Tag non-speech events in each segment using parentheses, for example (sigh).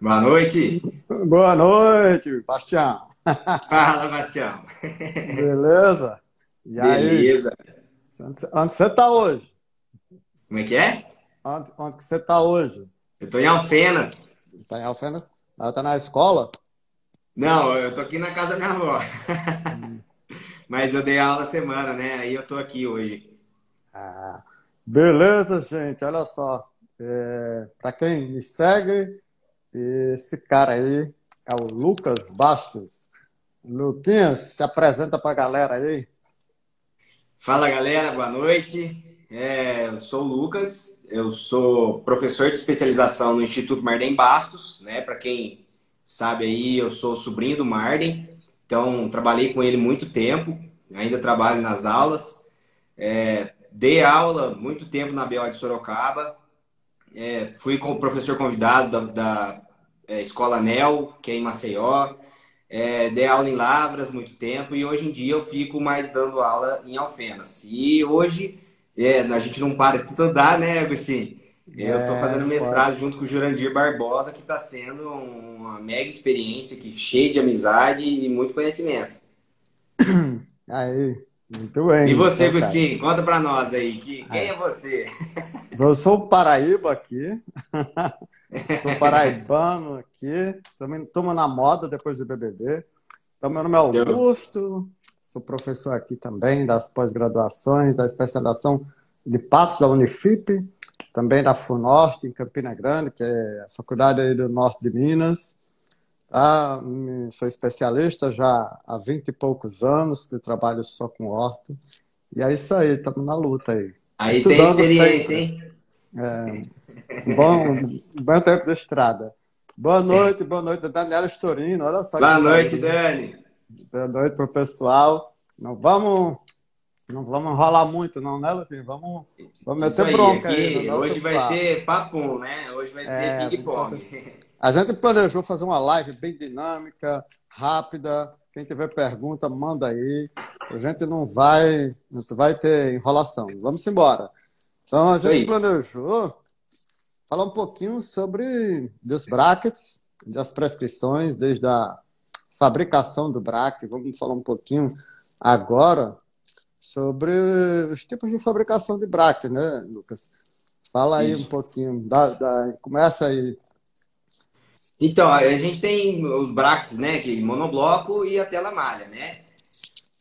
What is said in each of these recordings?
Boa noite. Boa noite, Bastião. Fala, Bastião. Beleza? E Beleza. Aí? Onde você está hoje? Como é que é? Onde, onde que você está hoje? Eu estou em Alfenas. Está em Alfenas? Ela está na escola? Não, eu estou aqui na casa da minha avó. (laughs) Mas eu dei aula semana, né? Aí eu estou aqui hoje. Ah, beleza, gente. Olha só. É, Para quem me segue, esse cara aí é o Lucas Bastos. Luquinhas, se apresenta para a galera aí. Fala, galera. Boa noite. É, eu sou o Lucas. Eu sou professor de especialização no Instituto Marden Bastos. Né? Para quem sabe aí, eu sou sobrinho do Marden. Então, trabalhei com ele muito tempo. Ainda trabalho nas aulas. É, dei aula muito tempo na BO de Sorocaba. É, fui o professor convidado da, da é, Escola NEL, que é em Maceió. É, dei aula em Lavras muito tempo e hoje em dia eu fico mais dando aula em Alfenas. E hoje é, a gente não para de estudar, né, Agostinho? Eu estou é, fazendo mestrado pode. junto com o Jurandir Barbosa, que está sendo uma mega experiência, que cheia de amizade e muito conhecimento. (coughs) Aí, muito bem. E você, então, Agostinho, conta para nós aí, que, quem é você? (laughs) Eu sou o Paraíba aqui. (laughs) sou paraibano aqui. Também estamos na moda depois do BBB. Então, meu nome é Augusto. Sou professor aqui também das pós-graduações, da especialização de Patos da Unifip, também da FUNORTE, em Campina Grande, que é a faculdade aí do norte de Minas. Tá? Sou especialista já há 20 e poucos anos, que trabalho só com horto. E é isso aí, estamos na luta aí. Aí tem experiência, sempre. hein? É, bom, bom tempo de estrada. Boa noite, boa noite, Daniela Storino. Olha só. Boa noite, Dani. Boa noite para o pessoal. Não vamos, não vamos enrolar muito, não, né, Luquinho? Vamos, vamos meter aí, bronca aqui, aí. Hoje vai papo. ser papo, né? Hoje vai é, ser ping-pong. A gente planejou fazer uma live bem dinâmica, rápida. Quem tiver pergunta, manda aí. A gente não vai, não vai ter enrolação. Vamos embora. Então, a gente planejou falar um pouquinho sobre os brackets, das prescrições, desde a fabricação do bracket. Vamos falar um pouquinho agora sobre os tipos de fabricação de bracket, né, Lucas? Fala aí Isso. um pouquinho. Dá, dá, começa aí. Então, a gente tem os brackets, né, que monobloco e a tela malha, né?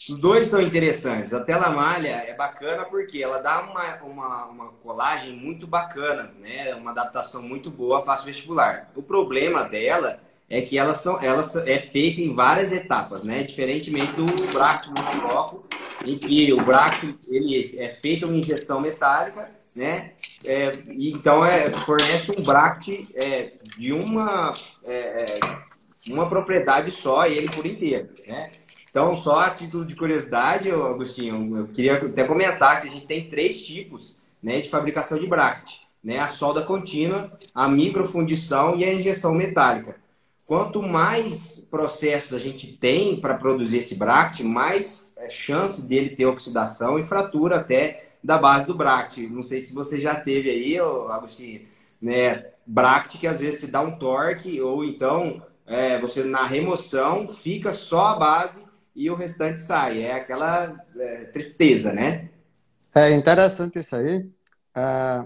Os dois são interessantes. A tela malha é bacana porque ela dá uma, uma, uma colagem muito bacana, né? Uma adaptação muito boa fácil vestibular. O problema dela é que elas são, elas é feita em várias etapas, né? Diferentemente do bracket monobloco, em que o bracket ele é feito uma injeção metálica, né? É, então é, fornece um bracket é, de uma é, é, uma propriedade só, ele por inteiro, né? Então, só a título de curiosidade, Agostinho, eu queria até comentar que a gente tem três tipos né, de fabricação de bracket. Né? A solda contínua, a microfundição e a injeção metálica. Quanto mais processos a gente tem para produzir esse bracket, mais é, chance dele ter oxidação e fratura até da base do bracket. Não sei se você já teve aí, Agostinho, né, bracket que às vezes se dá um torque ou então é, você na remoção fica só a base e o restante sai. É aquela é, tristeza, né? É interessante isso aí. É,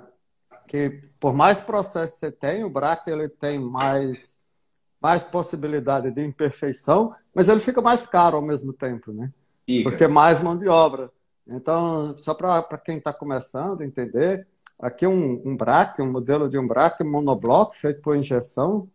que por mais processo você tem, o BRAC ele tem mais, mais possibilidade de imperfeição, mas ele fica mais caro ao mesmo tempo, né? Fica. Porque mais mão de obra. Então, só para quem está começando a entender, aqui um, um BRAC, um modelo de um BRAC monobloco feito por injeção,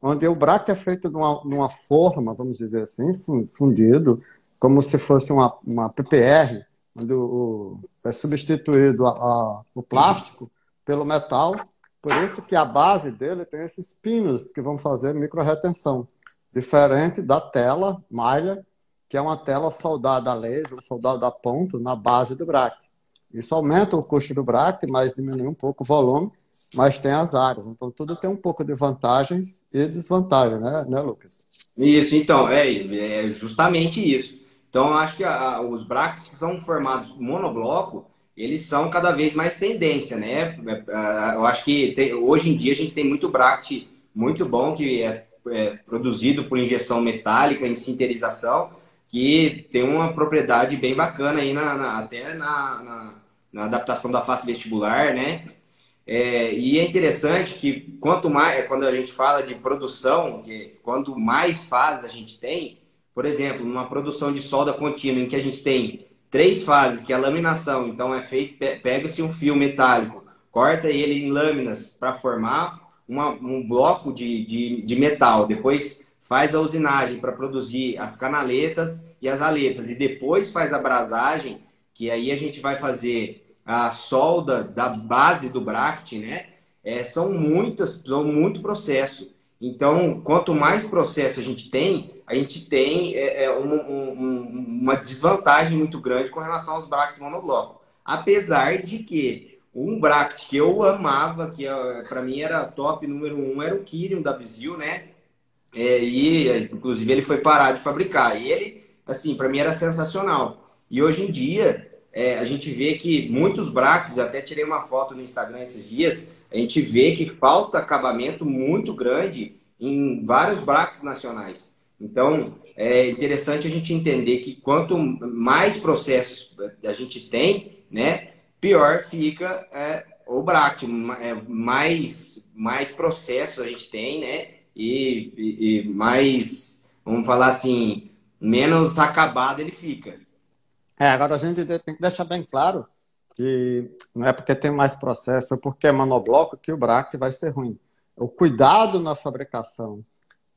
onde o braque é feito numa, numa forma, vamos dizer assim, fundido, como se fosse uma, uma PPR, onde o, é substituído a, a, o plástico pelo metal. Por isso que a base dele tem esses pinos que vão fazer micro-retenção, diferente da tela malha, que é uma tela soldada a laser, soldada a ponto na base do braque. Isso aumenta o custo do braque, mas diminui um pouco o volume mas tem as áreas. Então, tudo tem um pouco de vantagens e desvantagens, né, né Lucas? Isso, então, é, é justamente isso. Então, acho que a, os braques que são formados monobloco, eles são cada vez mais tendência, né? É, é, eu acho que tem, hoje em dia a gente tem muito bracket muito bom que é, é produzido por injeção metálica em sinterização, que tem uma propriedade bem bacana aí na, na até na, na, na, adaptação da face vestibular, né? É, e é interessante que quanto mais, quando a gente fala de produção, de, quanto mais fases a gente tem, por exemplo, numa produção de solda contínua em que a gente tem três fases, que é a laminação, então é feito, pega-se um fio metálico, corta ele em lâminas para formar uma, um bloco de, de, de metal, depois faz a usinagem para produzir as canaletas e as aletas, e depois faz a brasagem, que aí a gente vai fazer a solda da base do bracket, né? É, são muitas, são muito processo. Então, quanto mais processo a gente tem, a gente tem é, é um, um, uma desvantagem muito grande com relação aos brackets monobloco. Apesar de que um bracket que eu amava, que é, para mim era top número um, era o Kyrion da Bizil, né? É, e inclusive ele foi parar de fabricar. E ele, assim, para mim era sensacional. E hoje em dia é, a gente vê que muitos brackets, até tirei uma foto no Instagram esses dias, a gente vê que falta acabamento muito grande em vários brackets nacionais. Então, é interessante a gente entender que quanto mais processos a gente tem, né, pior fica é, o bracket, é, mais, mais processos a gente tem, né, e, e, e mais, vamos falar assim, menos acabado ele fica. É, agora a gente tem que deixar bem claro que não é porque tem mais processo, é porque é monobloco que o bracket vai ser ruim. O cuidado na fabricação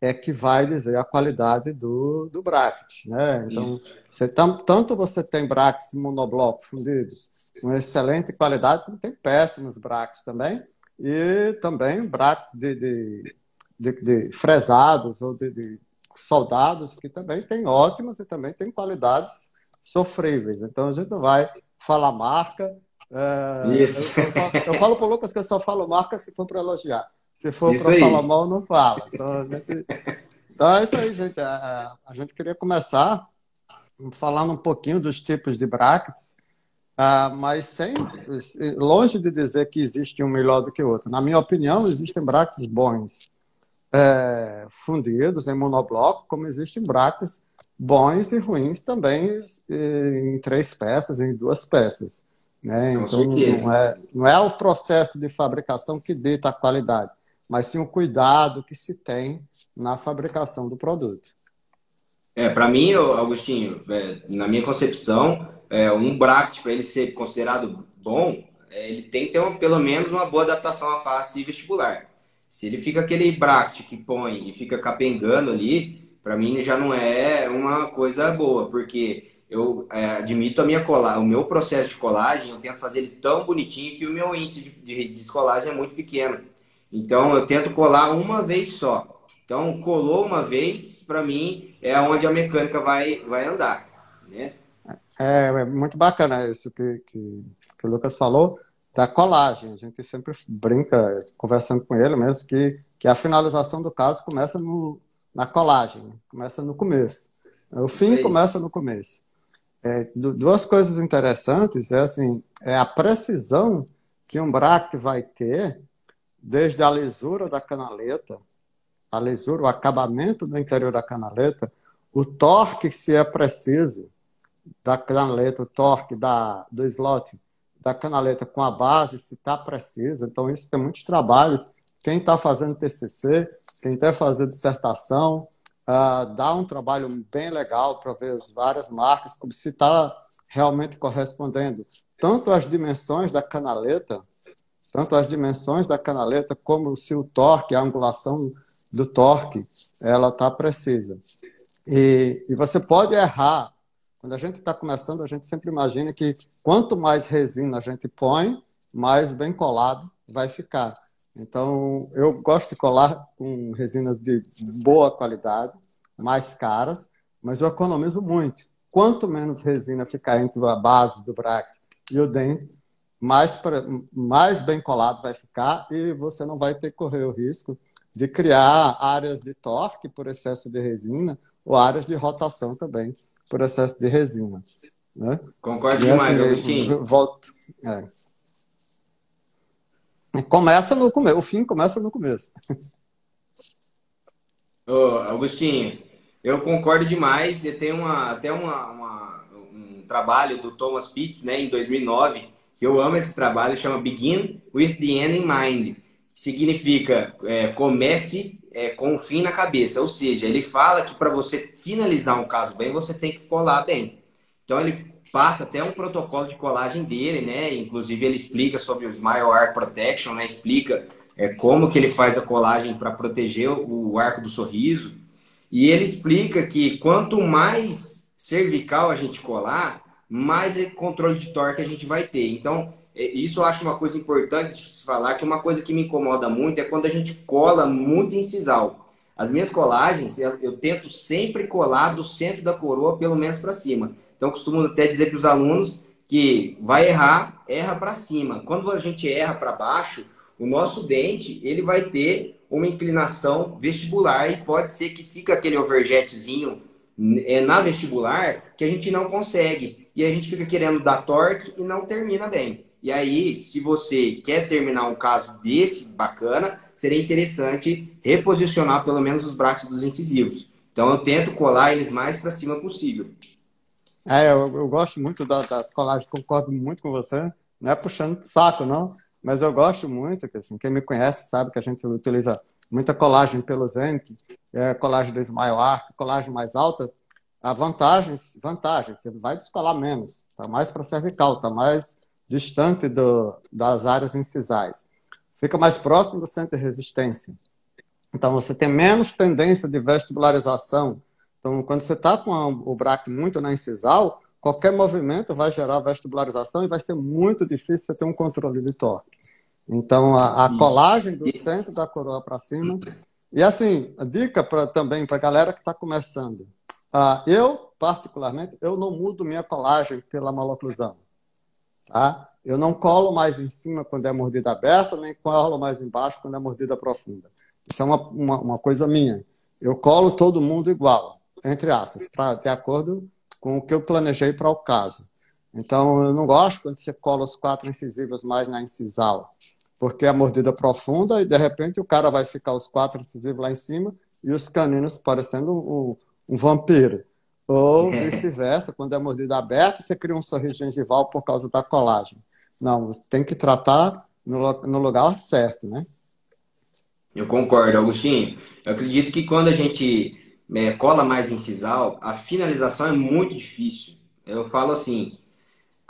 é que vai dizer a qualidade do, do bracket, né? Então, você, tanto você tem brackets monobloco fundidos com excelente qualidade, como tem péssimos brackets também, e também brackets de, de, de, de fresados ou de, de soldados que também tem ótimas e também tem qualidades sofríveis. Então, a gente não vai falar marca. É, Isso. Eu, eu, falo, eu falo para o Lucas que eu só falo marca se for para elogiar. Se for para falar mal, não fala. Então, gente... então, é isso aí, gente. A, a, gente queria começar falando um pouquinho dos tipos de brackets, uh, mas sem longe de dizer que existe um melhor do que o outro. Na minha opinião, existem brackets bons é, fundidos em monobloco, como existem brackets bons e ruins também em três peças, em duas peças. Né? Então, não é, não é o processo de fabricação que dita a qualidade mas sim o cuidado que se tem na fabricação do produto. É, para mim, Augustinho, é, na minha concepção, é, um bracket, para ele ser considerado bom, é, ele tem que ter uma, pelo menos uma boa adaptação à face vestibular. Se ele fica aquele bracket que põe e fica capengando ali, para mim já não é uma coisa boa, porque eu é, admito a minha colagem, o meu processo de colagem, eu tento fazer ele tão bonitinho que o meu índice de, de descolagem é muito pequeno. Então eu tento colar uma vez só. Então colou uma vez, para mim é onde a mecânica vai vai andar, né? É, é muito bacana isso que, que, que, o Lucas falou da colagem. A gente sempre brinca, conversando com ele mesmo, que, que a finalização do caso começa no, na colagem, começa no começo. O fim começa no começo. É, duas coisas interessantes é assim, é a precisão que um bracket vai ter desde a lisura da canaleta, a lisura, o acabamento do interior da canaleta, o torque, se é preciso, da canaleta, o torque da, do slot da canaleta com a base, se está preciso. Então, isso tem muitos trabalhos. Quem está fazendo TCC, quem quer fazer dissertação, uh, dá um trabalho bem legal para ver as várias marcas, como se está realmente correspondendo tanto as dimensões da canaleta, tanto as dimensões da canaleta como se o torque, a angulação do torque, ela está precisa. E, e, você pode errar. Quando a gente está começando, a gente sempre imagina que quanto mais resina a gente põe, mais bem colado vai ficar. Então, eu gosto de colar com resinas de boa qualidade, mais caras, mas eu economizo muito. Quanto menos resina ficar entre a base do bracket e o dente, mais, pra, mais bem colado vai ficar e você não vai ter que correr o risco de criar áreas de torque por excesso de resina ou áreas de rotação também por excesso de resina. Né? Concordo e, demais, assim. Volta, é. Começa no começo, o fim começa no começo. Ô, Augustinho, eu concordo demais. Eu tenho uma, até uma, uma, um trabalho do Thomas Pitts, né, em 2009, que eu amo esse trabalho, chama Begin with the End in Mind. Significa é, comece é, com o fim na cabeça. Ou seja, ele fala que para você finalizar um caso bem, você tem que colar bem. Então ele passa até um protocolo de colagem dele, né? Inclusive ele explica sobre o Smile Arc Protection, né? Explica é, como que ele faz a colagem para proteger o arco do sorriso. E ele explica que quanto mais cervical a gente colar, mais controle de torque a gente vai ter. Então, é, isso eu acho uma coisa importante de se falar, que uma coisa que me incomoda muito é quando a gente cola muito em sisal. As minhas colagens, eu, tento sempre colar do centro da coroa, pelo menos para cima. Então, costumo até dizer para os alunos que vai errar, erra para cima. Quando a gente erra para baixo, o nosso dente ele vai ter uma inclinação vestibular e pode ser que fica aquele overjetzinho é, na vestibular que a gente não consegue. E a gente fica querendo dar torque e não termina bem. E aí, se você quer terminar um caso desse bacana, seria interessante reposicionar pelo menos os braços dos incisivos. Então eu tento colar eles mais para cima possível. É, eu, eu gosto muito das, das colagens, concordo muito com você. Não é puxando saco, não. Mas eu gosto muito, que assim, quem me conhece sabe que a gente utiliza muita colagem pelo Zenk, é, colagem do Smile Arc, colagem mais alta. Há vantagens, vantagens. Você vai descolar menos, está mais para cervical, está mais distante do, das áreas incisais. Fica mais próximo do centro de resistência. Então, você tem menos tendência de vestibularização, então, quando você está com o braque muito na incisal, qualquer movimento vai gerar vestibularização e vai ser muito difícil você ter um controle de torque. Então, a, a colagem do centro da coroa para cima. E assim, a dica pra, também para a galera que está começando. Uh, eu, particularmente, eu não mudo minha colagem pela maloclusão. Tá? Eu não colo mais em cima quando é mordida aberta, nem colo mais embaixo quando é mordida profunda. Isso é uma, uma, uma coisa minha. Eu colo todo mundo igual entre aspas, para de acordo com o que eu planejei para o caso. Então, eu não gosto quando você cola os quatro incisivos mais na incisal, porque é a mordida profunda e, de repente, o cara vai ficar os quatro incisivos lá em cima e os caninos parecendo um, um vampiro. Ou vice-versa, quando é mordida aberta, você cria um sorriso gengival por causa da colagem. Não, você tem que tratar no, no lugar certo, né? Eu concordo, Agostinho. Eu acredito que quando a gente é, cola mais em sisal, a finalização é muito difícil. Eu falo assim,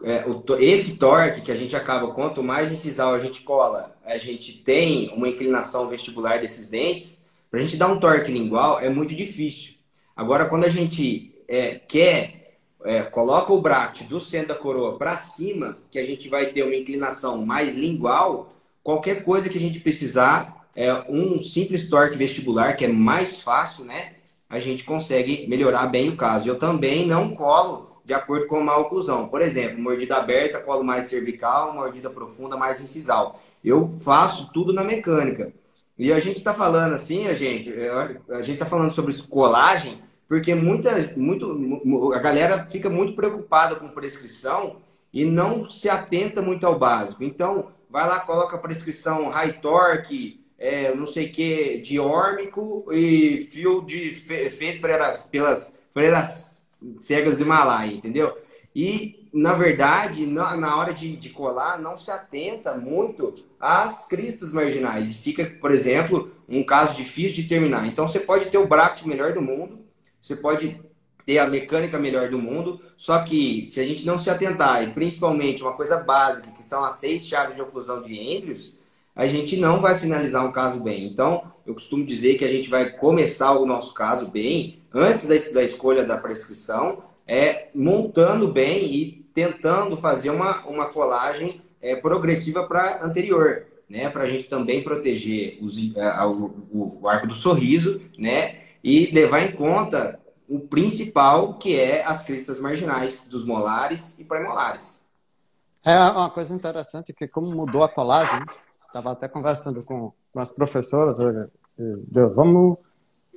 é, o, esse torque que a gente acaba, quanto mais em sisal a gente cola, a gente tem uma inclinação vestibular desses dentes, para a gente dar um torque lingual é muito difícil. Agora, quando a gente é, quer, é, coloca o bract do centro da coroa para cima, que a gente vai ter uma inclinação mais lingual, qualquer coisa que a gente precisar, é um simples torque vestibular, que é mais fácil, né? a gente consegue melhorar bem o caso. Eu também não colo de acordo com a oclusão. Por exemplo, mordida aberta, colo mais cervical, mordida profunda, mais incisal. Eu faço tudo na mecânica. E a gente está falando assim, a gente, é, a gente está falando sobre colagem, porque muita, muito, a galera fica muito preocupada com prescrição e não se atenta muito ao básico. Então, vai lá, coloca a prescrição high torque, é, não sei o que, de órmico e fio de fe, feito pelas, pelas cegas do Himalaia, entendeu? E, na verdade, na, na hora de, de, colar, não se atenta muito às cristas marginais. E fica, por exemplo, um caso difícil de terminar. Então, você pode ter o bracket melhor do mundo, você pode ter a mecânica melhor do mundo, só que se a gente não se atentar, e principalmente uma coisa básica, que são as seis chaves de oclusão de Andrews, a gente não vai finalizar um caso bem. Então, eu costumo dizer que a gente vai começar o nosso caso bem, antes da, da escolha da prescrição, é montando bem e tentando fazer uma, uma colagem é, progressiva para anterior, né? Para a gente também proteger os, a, o, o arco do sorriso, né? E levar em conta o principal, que é as cristas marginais dos molares e premolares. É uma coisa interessante que como mudou a colagem, estava até conversando com, com as professoras, vamos,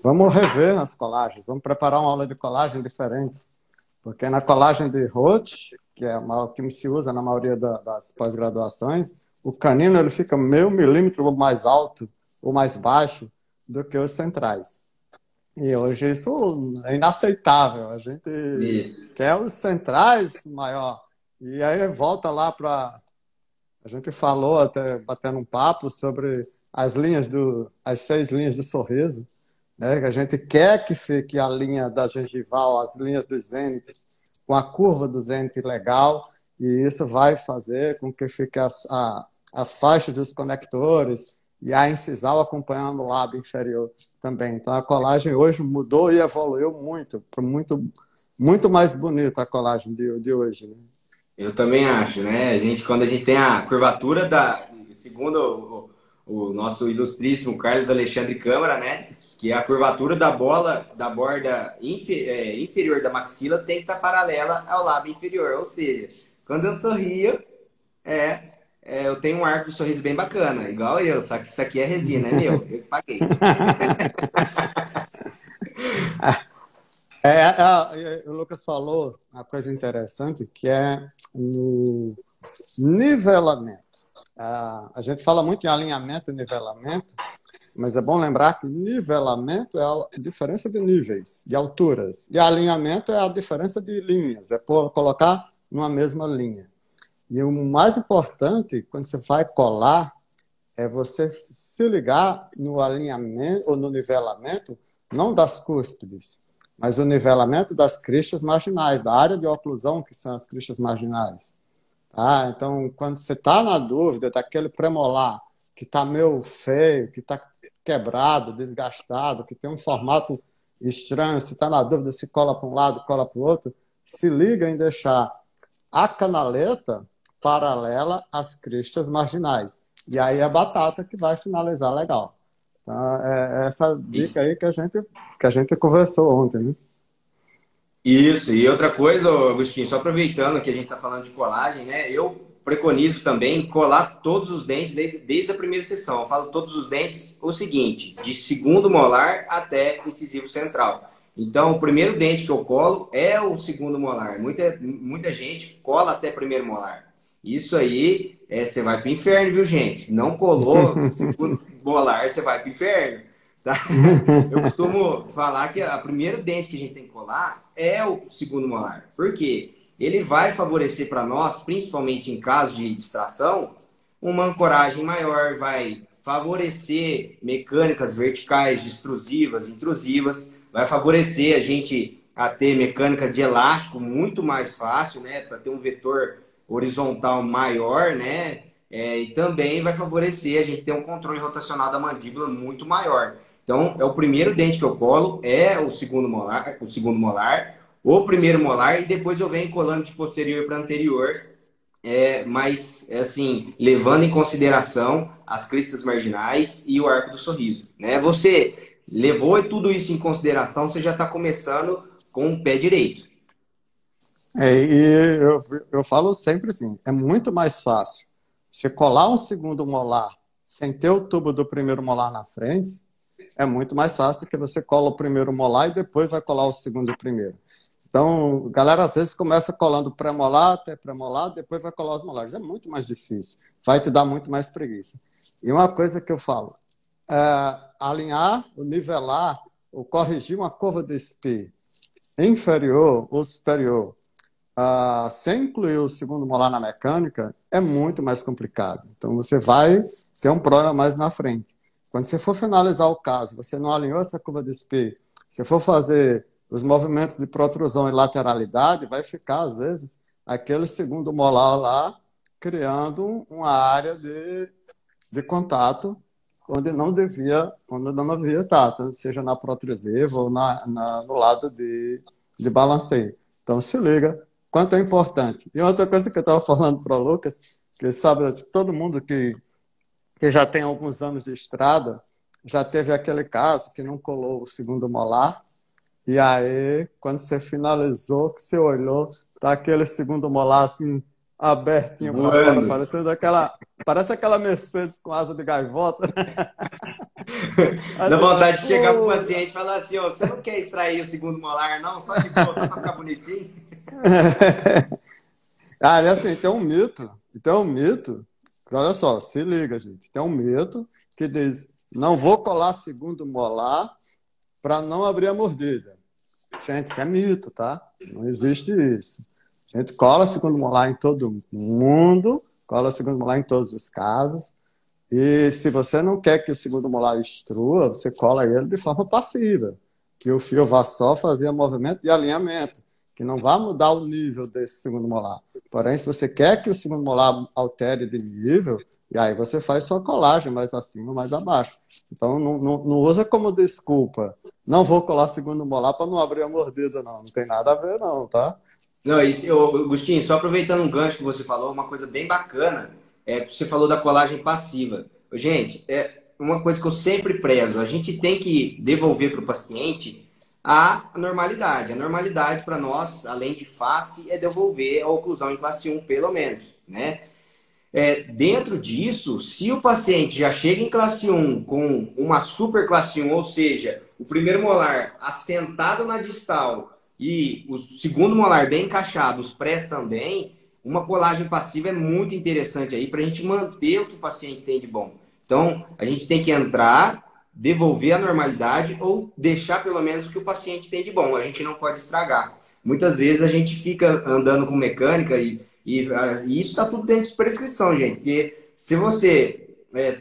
vamos rever as colagens, vamos preparar uma aula de colagem diferente. Porque na colagem de Roth, que é o que se usa na maioria da, das pós-graduações, o canino ele fica meio milímetro mais alto ou mais baixo do que os centrais. E hoje isso é inaceitável. A gente isso. quer os centrais maior. E aí volta lá para. A gente falou até batendo um papo sobre as linhas do. as seis linhas do sorriso. Né? Que a gente quer que fique a linha da gengival, as linhas dos zênites, com a curva do zênite legal, e isso vai fazer com que fique as, a, as faixas dos conectores, e a incisal acompanhando o lábio inferior também. Então a colagem hoje mudou e evoluiu muito, muito, muito mais bonita a colagem de, de hoje. Né? Eu também acho, né? A gente quando a gente tem a curvatura da, segundo o, o nosso ilustríssimo Carlos Alexandre Câmara, né? Que a curvatura da bola da borda é, inferior da maxila tem que estar paralela ao lábio inferior, ou seja, quando eu sorrio, é é, eu tenho um arco de sorriso bem bacana, igual eu, só que isso aqui é resina, é meu, eu paguei. (laughs) É, é, o Lucas falou uma coisa interessante que é no nivelamento. A gente fala muito em alinhamento e nivelamento, mas é bom lembrar que nivelamento é a diferença de níveis, de alturas, e alinhamento é a diferença de linhas, é por colocar numa mesma linha. E o mais importante, quando você vai colar, é você se ligar no alinhamento ou no nivelamento, não das cúspides, mas o nivelamento das cristas marginais, da área de oclusão, que são as cristas marginais. Tá? Então, quando você está na dúvida daquele premolar que está meio feio, que está quebrado, desgastado, que tem um formato estranho, se está na dúvida se cola para um lado, cola para o outro, se liga em deixar a canaleta paralela às cristas marginais. E aí é batata que vai finalizar legal. Então, é essa dica aí que a gente, que a gente conversou ontem. Né? Isso, e outra coisa, Agostinho, só aproveitando que a gente está falando de colagem, né? Eu preconizo também colar todos os dentes desde, desde a primeira sessão. Eu falo todos os dentes o seguinte, de segundo molar até incisivo central. Então, o primeiro dente que eu colo é o segundo molar. Muita, muita gente cola até primeiro molar. Isso aí, é, você vai para o inferno, viu, gente? Não colou (laughs) segundo molar, você vai para o inferno. Tá? (laughs) Eu costumo falar que a primeiro dente que a gente tem que colar é o segundo molar. Por quê? Ele vai favorecer para nós, principalmente em caso de distração, uma ancoragem maior, vai favorecer mecânicas verticais extrusivas, intrusivas, vai favorecer a gente a ter mecânicas de elástico muito mais fácil, né, para ter um vetor horizontal maior, né? É, e também vai favorecer a gente ter um controle rotacional da mandíbula muito maior. Então, é o primeiro dente que eu colo, é o segundo molar, o segundo molar, o primeiro molar, e depois eu venho colando de posterior para anterior, é, mas, é assim, levando em consideração as cristas marginais e o arco do sorriso. Né? Você levou tudo isso em consideração, você já está começando com o pé direito. É, e eu, eu falo sempre assim, é muito mais fácil você colar um segundo molar sem ter o tubo do primeiro molar na frente, é muito mais fácil do que você cola o primeiro molar e depois vai colar o segundo primeiro. Então, galera às vezes começa colando pré-molar até pré-molar, depois vai colar os molares. É muito mais difícil, vai te dar muito mais preguiça. E uma coisa que eu falo, é alinhar, nivelar, ou corrigir uma curva de SPI inferior ou superior ah, sem incluir o segundo molar na mecânica, é muito mais complicado. Então, você vai ter um problema mais na frente. Quando você for finalizar o caso, você não alinhou essa curva de SP, se for fazer os movimentos de protrusão e lateralidade, vai ficar, às vezes, aquele segundo molar lá, criando uma área de, de contato onde não devia, onde não devia estar, seja na protruseva ou na, na, no lado de, de balanceio. Então, se liga, quanto é importante. E outra coisa que eu estava falando para o Lucas, que sabe, todo mundo que, que já tem alguns anos de estrada, já teve aquele caso que não colou o segundo molar, e aí, quando você finalizou, que você olhou, tá aquele segundo molar assim, abertinho para fora, parecendo aquela, parece aquela Mercedes com asa de gaivota. (laughs) (laughs) Dá vontade de chegar pro paciente e falar assim, ó, você não quer extrair o segundo molar, não? Só de boa, só para ficar bonitinho. (laughs) ah, e assim, tem um mito, tem um mito, olha só, se liga, gente, tem um mito que diz, não vou colar segundo molar para não abrir a mordida. Gente, isso é mito, tá? Não existe isso. A gente cola segundo molar em todo mundo, cola segundo molar em todos os casos. E se você não quer que o segundo molar estrua, você cola ele de forma passiva, que o fio vá só fazer movimento de alinhamento que não vai mudar o nível desse segundo molar. Porém, se você quer que o segundo molar altere de nível, e aí você faz sua colagem mais acima, mais abaixo. Então, não, não, não usa como desculpa. Não vou colar segundo molar para não abrir a mordida, não. Não tem nada a ver, não, tá? Não, isso, Agostinho, só aproveitando um gancho que você falou, uma coisa bem bacana, é você falou da colagem passiva. Gente, é uma coisa que eu sempre prezo. A gente tem que devolver para o paciente a normalidade. A normalidade para nós, além de face, é devolver a oclusão em classe 1, pelo menos, né? É, dentro disso, se o paciente já chega em classe 1 com uma super classe 1, ou seja, o primeiro molar assentado na distal e o segundo molar bem encaixado, os prés também, uma colagem passiva é muito interessante aí para a gente manter o que o paciente tem de bom. Então, a gente tem que entrar devolver a normalidade ou deixar pelo menos o que o paciente tem de bom. A gente não pode estragar. Muitas vezes a gente fica andando com mecânica e, e, ah, e isso está tudo dentro de prescrição, gente. Porque se você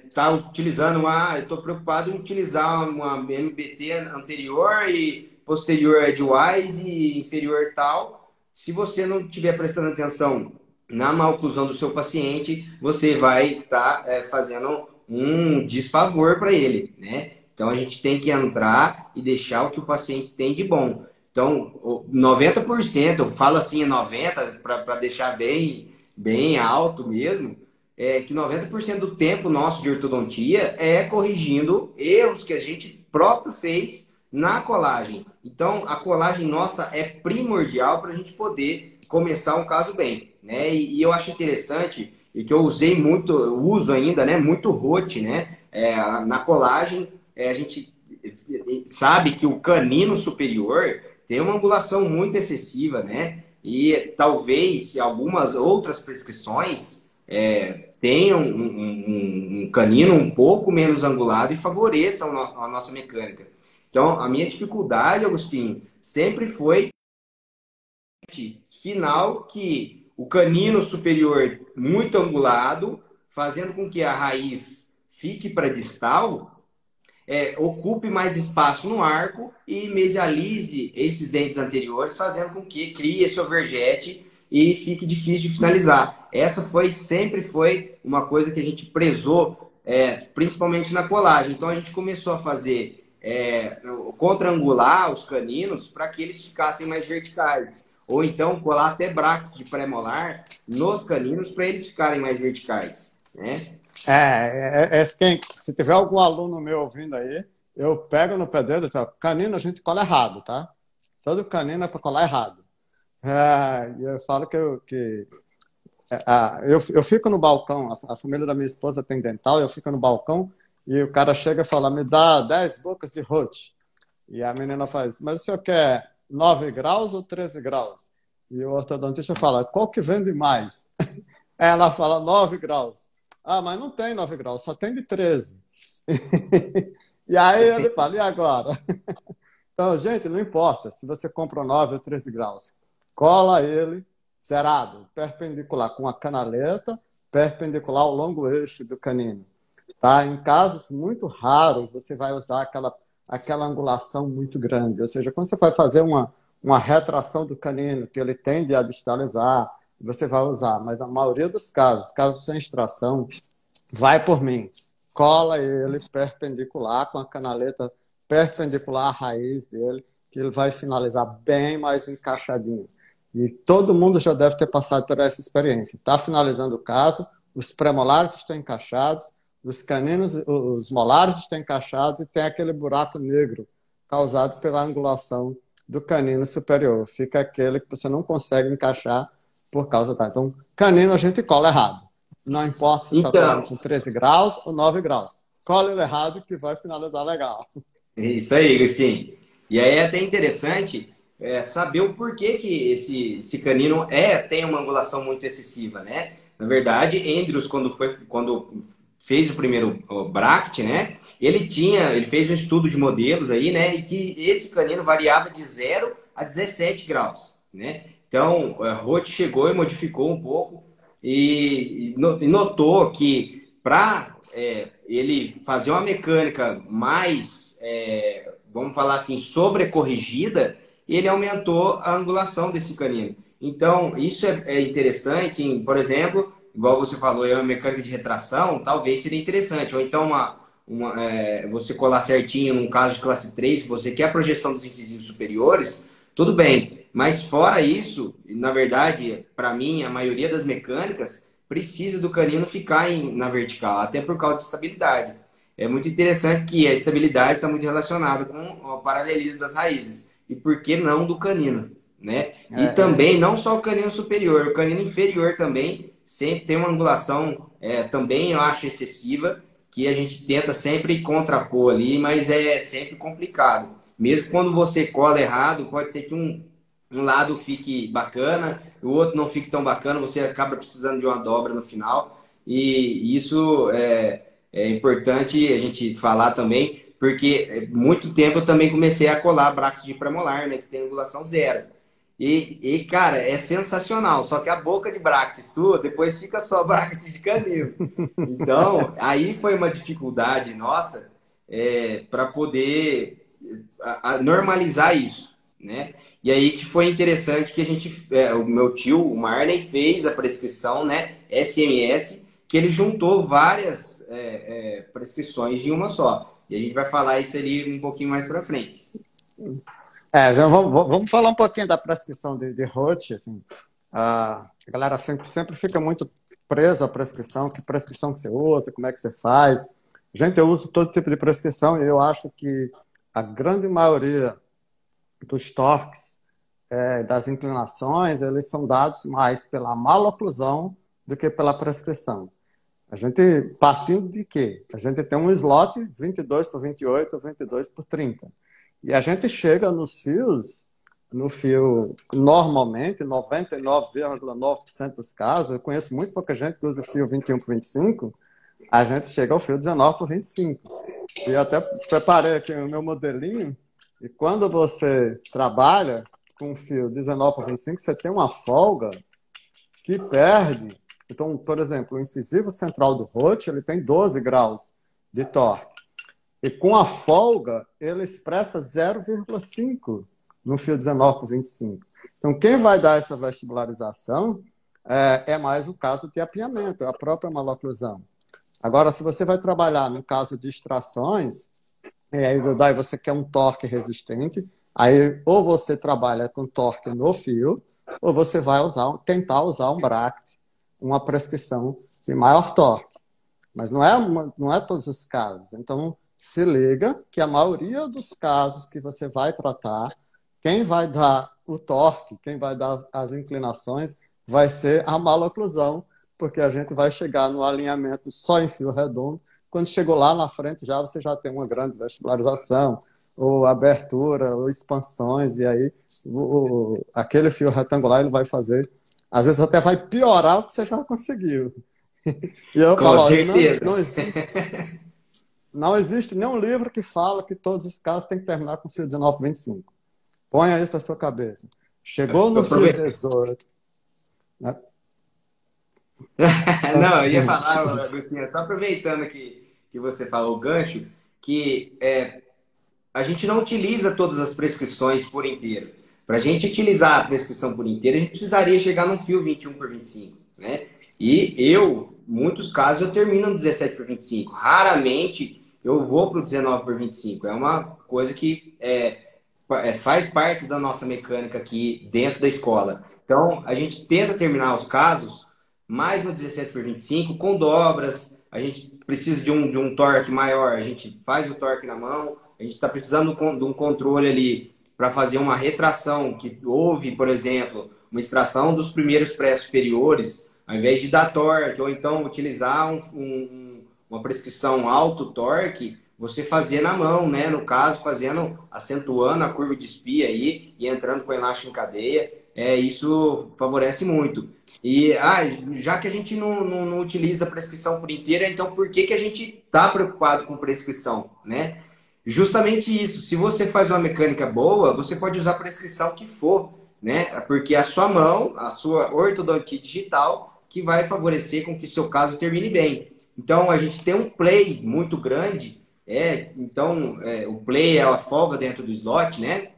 está é, utilizando uma. Estou preocupado em utilizar uma MBT anterior e posterior Edgewise e inferior tal. Se você não estiver prestando atenção na malclusão do seu paciente, você vai estar tá, é, fazendo um desfavor para ele, né? Então a gente tem que entrar e deixar o que o paciente tem de bom. Então, 90%, eu falo assim 90% para deixar bem, bem alto mesmo, é que 90% do tempo nosso de ortodontia é corrigindo erros que a gente próprio fez na colagem. Então, a colagem nossa é primordial para a gente poder começar um caso bem. Né? E, e eu acho interessante e que eu usei muito, eu uso ainda, né? Muito rote, né? É, na colagem, é, a gente sabe que o canino superior tem uma angulação muito excessiva, né? E talvez algumas outras prescrições é, tenham um, um, um, canino um pouco menos angulado e favoreçam a nossa mecânica. Então, a minha dificuldade, Agostinho, sempre foi final que o canino superior muito angulado, fazendo com que a raiz fique para distal, é, ocupe mais espaço no arco e mesialize esses dentes anteriores, fazendo com que crie esse overjet e fique difícil de finalizar. Essa foi sempre foi uma coisa que a gente prezou, é, principalmente na colagem. Então a gente começou a fazer é, contra-angular os caninos para que eles ficassem mais verticais ou então colar até bracos de pré-molar nos caninos para eles ficarem mais verticais, né? É, é, é, quem, se tiver algum aluno meu ouvindo aí, eu pego no dele e digo, canino a gente cola errado, tá? Todo canino é para colar errado. É, eu falo que, eu, que é, eu, eu fico no balcão, a, a, família da minha esposa tem dental, eu fico no balcão e o cara chega e fala, me dá 10 bocas de rote. E a menina faz, mas o senhor quer 9 graus ou 13 graus? E o ortodontista fala, qual que vende mais? (laughs) Ela fala 9 graus. Ah, mas não tem 9 graus, só tem de 13. (laughs) e aí ele fala, e agora? (laughs) então, gente, não importa se você compra 9 ou 13 graus. Cola ele cerado, perpendicular, com a canaleta, perpendicular ao longo eixo do canino. Tá? Em casos muito raros, você vai usar aquela aquela angulação muito grande. Ou seja, quando você vai fazer uma, uma retração do canino, que ele tende a distalizar, você vai usar. Mas a maioria dos casos, casos sem extração, vai por mim. Cola ele perpendicular com a canaleta perpendicular à raiz dele, que ele vai finalizar bem mais encaixadinho. E todo mundo já deve ter passado por essa experiência. Está finalizando o caso, os premolares estão encaixados, os caninos, os molares estão encaixados e tem aquele buraco negro causado pela angulação do canino superior. Fica aquele que você não consegue encaixar por causa da. Então, canino a gente cola errado. Não importa se está então... com 13 graus ou 9 graus. Cola ele errado que vai finalizar legal. Isso aí, Agostinho. E aí é até interessante é, saber o porquê que esse, esse canino é, tem uma angulação muito excessiva, né? Na verdade, Andrews, quando, foi, quando fez o primeiro o Bract, né? Ele tinha, ele fez um estudo de modelos aí, né? E que esse canino variava de 0 a 17 graus, né? Então, a Roth chegou e modificou um pouco e, e notou que para é, ele fazer uma mecânica mais, é, vamos falar assim, sobrecorrigida, ele aumentou a angulação desse canino. Então, isso é, é interessante, em, por exemplo, igual você falou, é uma mecânica de retração, talvez seria interessante. Ou então, uma, uma é, você colar certinho num caso de classe 3, que você quer a projeção dos incisivos superiores, tudo bem. Mas fora isso, na verdade, para mim, a maioria das mecânicas precisa do canino ficar em, na vertical, até por causa de estabilidade. É muito interessante que a estabilidade está muito relacionada com o paralelismo das raízes. E por que não do canino? Né? É, e também, é. não só o canino superior, o canino inferior também sempre tem uma angulação é, também, eu acho, excessiva, que a gente tenta sempre contrapor ali, mas é sempre complicado. Mesmo quando você cola errado, pode ser que um, um lado fique bacana, o outro não fique tão bacana, você acaba precisando de uma dobra no final. E isso é, é importante a gente falar também, porque muito tempo eu também comecei a colar braços de premolar, né, que tem angulação zero. E, e, cara, é sensacional. Só que a boca de Bractis sua, depois fica só (laughs) Bractis de canil. Então, aí foi uma dificuldade nossa é, para poder a, a normalizar isso, né? E aí que foi interessante que a gente, é, o meu tio, o Marley, fez a prescrição, né, SMS, que ele juntou várias é, é, prescrições em uma só. E a gente vai falar isso ali um pouquinho mais para frente. É, vamos, vamos, falar um pouquinho da prescrição de, de Roth. Assim. A galera sempre, sempre fica muito presa à prescrição, que prescrição que você usa, como é que você faz. Gente, eu uso todo tipo de prescrição e eu acho que a grande maioria dos torques, é, das inclinações, eles são dados mais pela maloclusão do que pela prescrição. A gente, partindo de quê? A gente tem um slot 22 por 28, 22 por 30. E a gente chega nos fios, no fio, normalmente, 99,9% dos casos, eu conheço muito pouca gente que usa fio 21 por 25, a gente chega ao fio 19 por 25. E até preparei aqui o meu modelinho, e quando você trabalha com fio 19 por 25, você tem uma folga que perde. Então, por exemplo, o incisivo central do rote, ele tem 12 graus de torque. E com a folga, ele expressa 0,5 no fio 19 por 25. Então, quem vai dar essa vestibularização é, é mais o caso de apinhamento, a própria maloclusão. Agora, se você vai trabalhar no caso de extrações, e aí daí você quer um torque resistente, aí ou você trabalha com torque no fio, ou você vai usar, tentar usar um bract, uma prescrição de maior torque. Mas não é, não é todos os casos. Então, se liga que a maioria dos casos que você vai tratar, quem vai dar o torque, quem vai dar as inclinações, vai ser a maloclusão, porque a gente vai chegar no alinhamento só em fio redondo. Quando chegou lá na frente, já você já tem uma grande vestibularização, ou abertura, ou expansões, e aí o, aquele fio retangular ele vai fazer, às vezes até vai piorar o que você já conseguiu. (laughs) E eu Com falo, certeza. Não, não existe, (laughs) não existe nenhum livro que fala que todos os casos têm que terminar com fio 19, 25. Ponha isso na sua cabeça. Chegou no fio 18. Né? (laughs) não, eu ia falar, Agostinho, só aproveitando que, que você falou o gancho, que é, a gente não utiliza todas as prescrições por inteiro. Para a gente utilizar a prescrição por inteiro, a gente precisaria chegar num fio 21 por 25, né? E eu, muitos casos, eu termino no 17 por 25. Raramente eu vou para o 19 por 25. É uma coisa que é, é, faz parte da nossa mecânica aqui dentro da escola. Então, a gente tenta terminar os casos mais no 17 por 25, com dobras. A gente precisa de um, de um torque maior, a gente faz o torque na mão. A gente está precisando de um controle ali para fazer uma retração, que houve, por exemplo, uma extração dos primeiros pré-superiores, ao invés de dar torque, ou então utilizar um, um uma prescrição alto torque, você fazia na mão, né? No caso, fazendo, acentuando a curva de espia aí e entrando com elástico em cadeia. é, isso favorece muito. E ah, já que a gente não, não, não utiliza prescrição por inteira, então por que, que a gente está preocupado com prescrição, né? Justamente isso. Se você faz uma mecânica boa, você pode usar a prescrição que for, né? Porque a sua mão, a sua ortodontia digital, que vai favorecer com que seu caso termine bem. Então a gente tem um play muito grande, é. Então é, o play é a folga dentro do slot, né?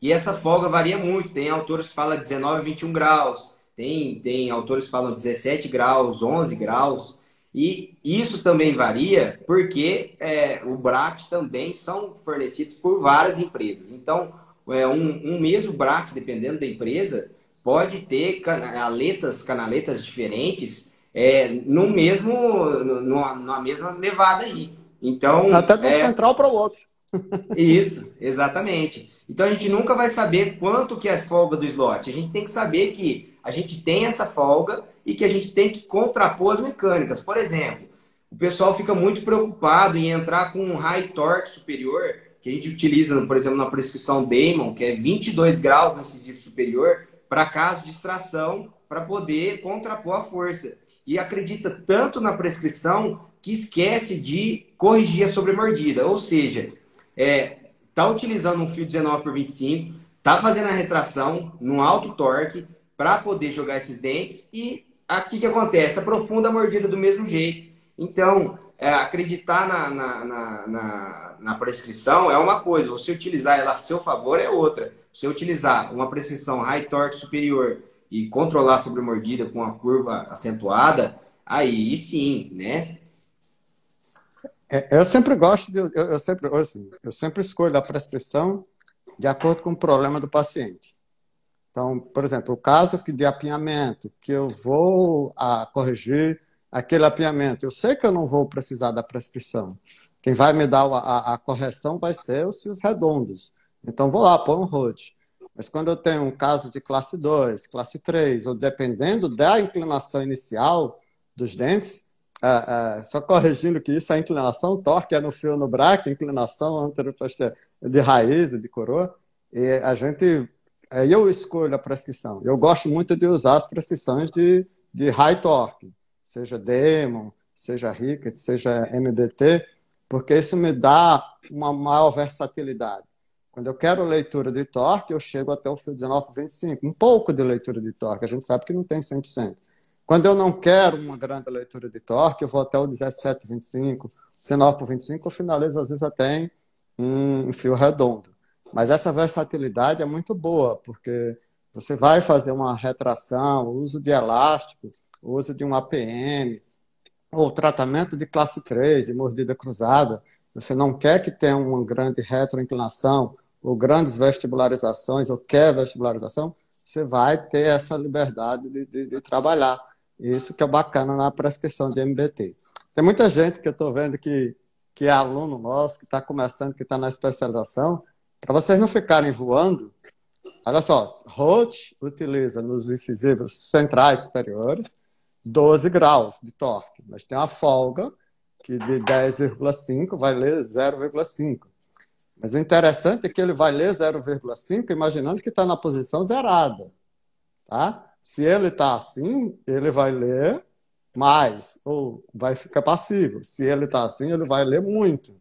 E essa folga varia muito. Tem autores que falam 19, 21 graus. Tem, tem autores que falam 17 graus, 11 graus. E isso também varia porque é, o BRAT também são fornecidos por várias empresas. Então, é, um, um mesmo BRAT, dependendo da empresa, pode ter canaletas, canaletas diferentes é, no mesmo, numa, numa mesma levada aí. Então, Até do é... central para o outro. Isso, exatamente. Então a gente nunca vai saber quanto que é folga do slot. A gente tem que saber que a gente tem essa folga e que a gente tem que contrapor as mecânicas. Por exemplo, o pessoal fica muito preocupado em entrar com um high torque superior, que a gente utiliza, por exemplo, na prescrição Damon, que é 22 graus no incisivo superior, para caso de extração, para poder contrapor a força. E acredita tanto na prescrição que esquece de corrigir a sobremordida. Ou seja, é, está utilizando um fio 19 por 25, está fazendo a retração num alto torque para poder jogar esses dentes e aqui que acontece? Aprofunda a mordida do mesmo jeito. Então, é, acreditar na, na, na, na, prescrição é uma coisa, você utilizar ela a seu favor é outra. Você utilizar uma prescrição high torque superior e controlar a sobremordida com a curva acentuada, aí sim, né? É, eu sempre gosto de. Eu, eu, sempre, assim, eu sempre escolho a prescrição de acordo com o problema do paciente. Então, por exemplo, o caso de apinhamento, que eu vou a corrigir aquele apinhamento, eu sei que eu não vou precisar da prescrição. Quem vai me dar a, a, a correção vai ser os fios redondos. Então, vou lá, põe um ROT. Mas quando eu tenho um caso de classe 2, classe 3, ou dependendo da inclinação inicial dos dentes, é, é, só corrigindo que isso é inclinação, torque é no fio no braque, inclinação anteroposterior de raiz, de coroa. E a gente, eu escolho a prescrição. Eu gosto muito de usar as prescrições de, de high torque, seja Demon, seja Ricket, seja MBT, porque isso me dá uma maior versatilidade. Quando eu quero leitura de torque, eu chego até o fio 19 25, um pouco de leitura de torque. A gente sabe que não tem 100%. Quando eu não quero uma grande leitura de torque, eu vou até o 17,25, 19 por 25, eu finalizo às vezes até em um fio redondo. Mas essa versatilidade é muito boa, porque você vai fazer uma retração, uso de elástico, uso de um APM, ou tratamento de classe 3, de mordida cruzada. Você não quer que tenha uma grande retroinclinação, ou grandes vestibularizações, ou quer vestibularização, você vai ter essa liberdade de, de, de trabalhar. Isso que é bacana na prescrição de MBT. Tem muita gente que eu estou vendo que, que é aluno nosso, que está começando, que está na especialização. Para vocês não ficarem voando, olha só, Roth utiliza nos incisivos centrais superiores 12 graus de torque, mas tem uma folga que de 10,5 vai ler 0,5. Mas o interessante é que ele vai ler 0,5 imaginando que está na posição zerada. Tá? Se ele está assim, ele vai ler mais, ou vai ficar passivo. Se ele está assim, ele vai ler muito.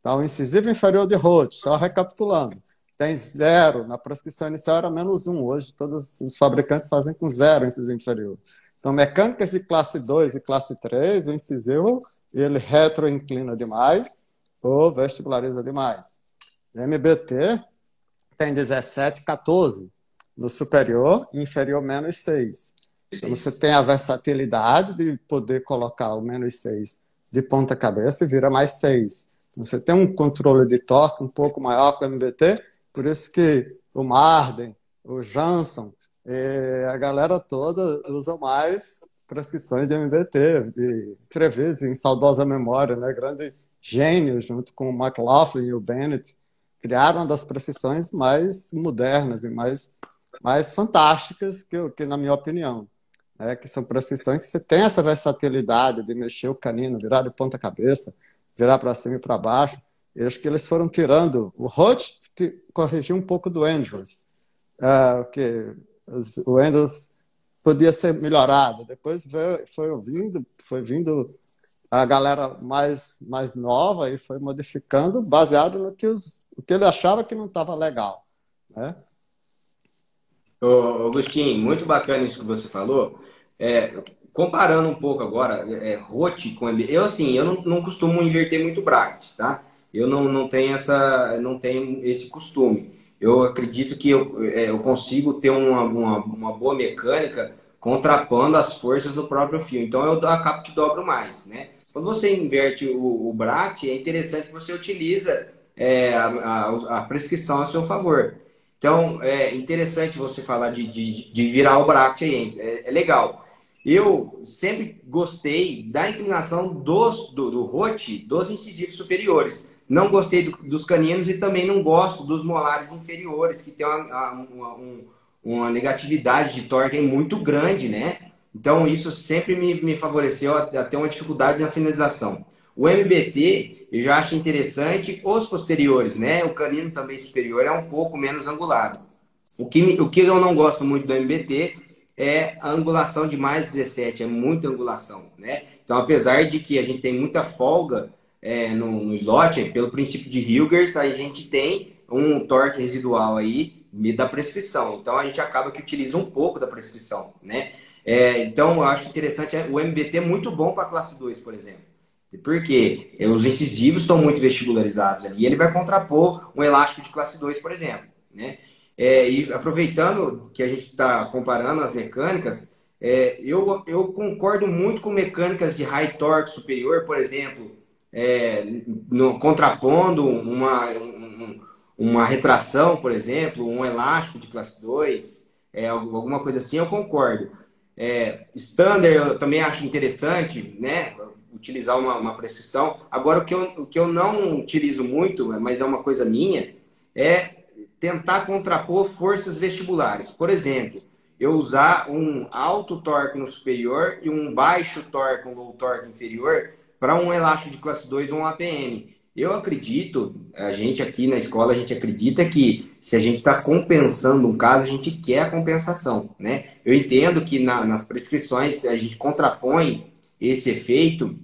Então, incisivo inferior de Roth, só recapitulando, tem zero. Na prescrição inicial era menos um. Hoje, todos os fabricantes fazem com zero incisivo inferior. Então, mecânicas de classe 2 e classe 3, o incisivo, ele retroinclina demais ou vestibulariza demais. MBT tem 17, 14 no superior e inferior menos 6. Então, você tem a versatilidade de poder colocar o menos 6 de ponta cabeça e vira mais 6. Então, você tem um controle de torque um pouco maior que o MBT, por isso que o Marden, o Jansson, a galera toda usa mais prescrições de MBT, de em saudosa memória, né? grande gênio, junto com o McLaughlin e o Bennett, criaram uma das prescrições mais modernas e mais mais fantásticas, que, que na minha opinião. Né? Que são prescrições que você tem essa versatilidade de mexer o canino, virar de ponta cabeça, virar para cima e para baixo. Eu acho que eles foram tirando. O Roth corrigiu um pouco do Andrews, uh, que o Windows podia ser melhorado. Depois veio, foi vindo, foi vindo a galera mais, mais nova e foi modificando baseado no que, os, o que ele achava que não estava legal. Né? Ô, Agostinho, muito bacana isso que você falou. É, comparando um pouco agora, é, ROT com MBT, eu assim, eu não, não costumo inverter muito bracket, tá? Eu não, não tenho essa, não tenho esse costume. Eu acredito que eu, é, eu consigo ter uma, uma, uma, boa mecânica contrapondo as forças do próprio fio. Então eu acabo que dobro mais, né? Quando você inverte o, o BRAT, é interessante que você utiliza é, a, a, a, prescrição a seu favor. Então é interessante você falar de, de, de virar o BRAT aí, é, é legal. Eu sempre gostei da inclinação dos, do, do rote dos incisivos superiores. Não gostei do, dos caninos e também não gosto dos molares inferiores, que tem uma, uma, uma negatividade de torque muito grande, né? Então, isso sempre me, me favoreceu até uma dificuldade na finalização. O MBT, eu já acho interessante os posteriores, né? O canino também superior é um pouco menos angulado. O que, o que eu não gosto muito do MBT é a angulação de mais 17, é muita angulação, né? Então, apesar de que a gente tem muita folga é, no, no slot, pelo princípio de Hilgers, a gente tem um torque residual aí da prescrição. Então, a gente acaba que utiliza um pouco da prescrição, né? É, então, eu acho interessante, é, o MBT é muito bom para classe 2, por exemplo. Porque os incisivos estão muito vestibularizados ali. E ele vai contrapor um elástico de classe 2, por exemplo. Né? É, e aproveitando que a gente está comparando as mecânicas, é, eu, eu concordo muito com mecânicas de high torque superior, por exemplo, é, no, contrapondo uma, um, uma retração, por exemplo, um elástico de classe 2, é, alguma coisa assim, eu concordo. É, standard eu também acho interessante, né? Utilizar uma, uma prescrição. Agora, o que, eu, o que eu não utilizo muito, mas é uma coisa minha, é tentar contrapor forças vestibulares. Por exemplo, eu usar um alto torque no superior e um baixo torque, um low torque inferior, para um elástico de classe 2 ou um APM. Eu acredito, a gente aqui na escola, a gente acredita que se a gente está compensando um caso, a gente quer a compensação, né? Eu entendo que na, nas prescrições a gente contrapõe esse efeito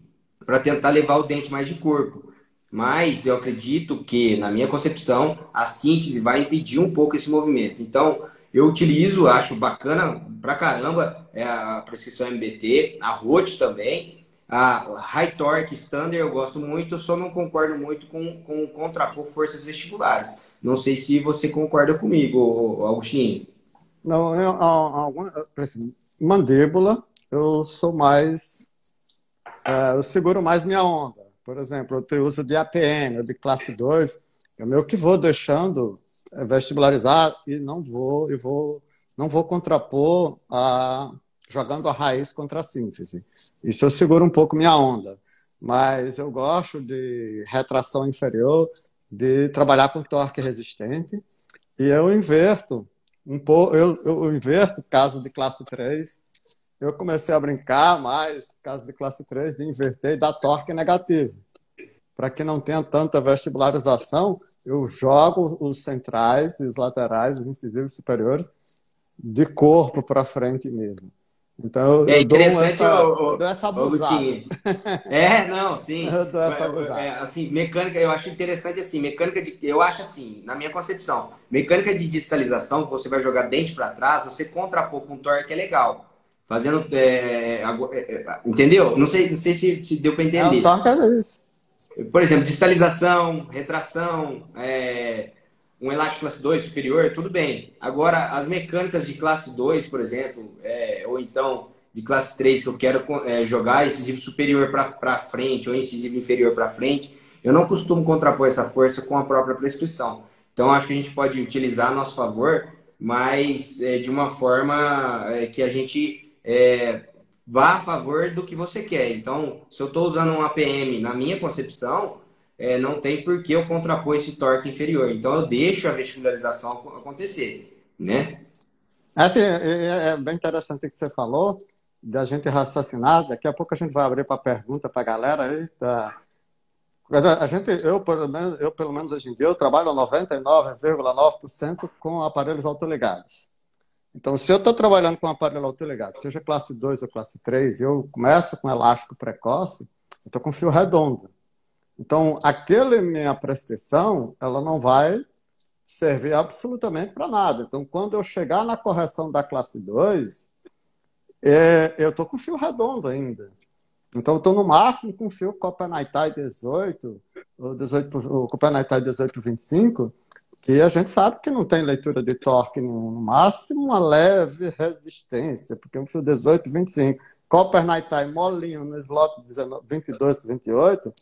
para tentar levar o dente mais de corpo. Mas eu acredito que, na minha concepção, a síntese vai impedir um pouco esse movimento. Então, eu utilizo, acho bacana pra caramba é a prescrição MBT, a ROT também, a High Torque Standard eu gosto muito, só não concordo muito com, com contrapor forças vestibulares. Não sei se você concorda comigo, Agostinho. Não, eu, mandíbula, eu sou mais. É, eu seguro mais minha onda. Por exemplo, eu tenho uso de APM, de classe 2, eu meio que vou deixando é, vestibularizar e não vou, e vou, não vou contrapor a, jogando a raiz contra a síntese. Isso eu seguro um pouco minha onda. Mas eu gosto de retração inferior, de trabalhar com torque resistente. E eu inverto um pouco, eu, eu inverto caso de classe 3. Eu comecei a brincar mais, caso de classe 3, de inverter e dar torque negativo. Para que não tenha tanta vestibularização, eu jogo os centrais, os laterais, os incisivos superiores de corpo para frente mesmo. Então, é interessante essa, o, dou essa abusada. É, não, sim. (laughs) Eu dou essa abusada. É, assim, mecânica, eu acho interessante assim, mecânica de, eu acho assim, na minha concepção, mecânica de digitalização, que você vai jogar dente para trás, você contrapor com torque é legal. Fazendo, é, é, é, entendeu? Não sei, não sei se, se deu para entender. É, o torque é isso. Por exemplo, digitalização, retração, é, um elástico classe 2 superior, tudo bem. Agora, as mecânicas de classe 2, por exemplo, é, ou então de classe 3, que eu quero é, jogar incisivo superior para frente ou incisivo inferior para frente, eu não costumo contrapor essa força com a própria prescrição. Então, acho que a gente pode utilizar a nosso favor, mas é, de uma forma é, que a gente é, vá a favor do que você quer. Então, se eu estou usando um APM, na minha concepção, é, não tem por que eu contrapor esse torque inferior. Então eu deixo a vestibularização acontecer, né? Assim, é, é bem interessante o que você falou, da gente raciocinar. Daqui a pouco a gente vai abrir para pergunta para a galera. Tá? A gente, eu pelo, menos, eu, pelo menos hoje em dia, eu trabalho 99,9% com aparelhos autoligados. Então, se eu estou trabalhando com um aparelho autoligado, seja classe 2 ou classe 3, eu começo com elástico precoce, eu estou com fio redondo. Então, aquela minha prescrição, ela não vai servir absolutamente para nada. Então, quando eu chegar na correção da classe 2, é, eu estou com fio redondo ainda. Então, estou no máximo com fio Copenhague 18, ou 18, o Copenhague 1825, que a gente sabe que não tem leitura de torque no máximo uma leve resistência, porque um fio 18, 25, Copper Night molinho no slot 19, 22 para 28,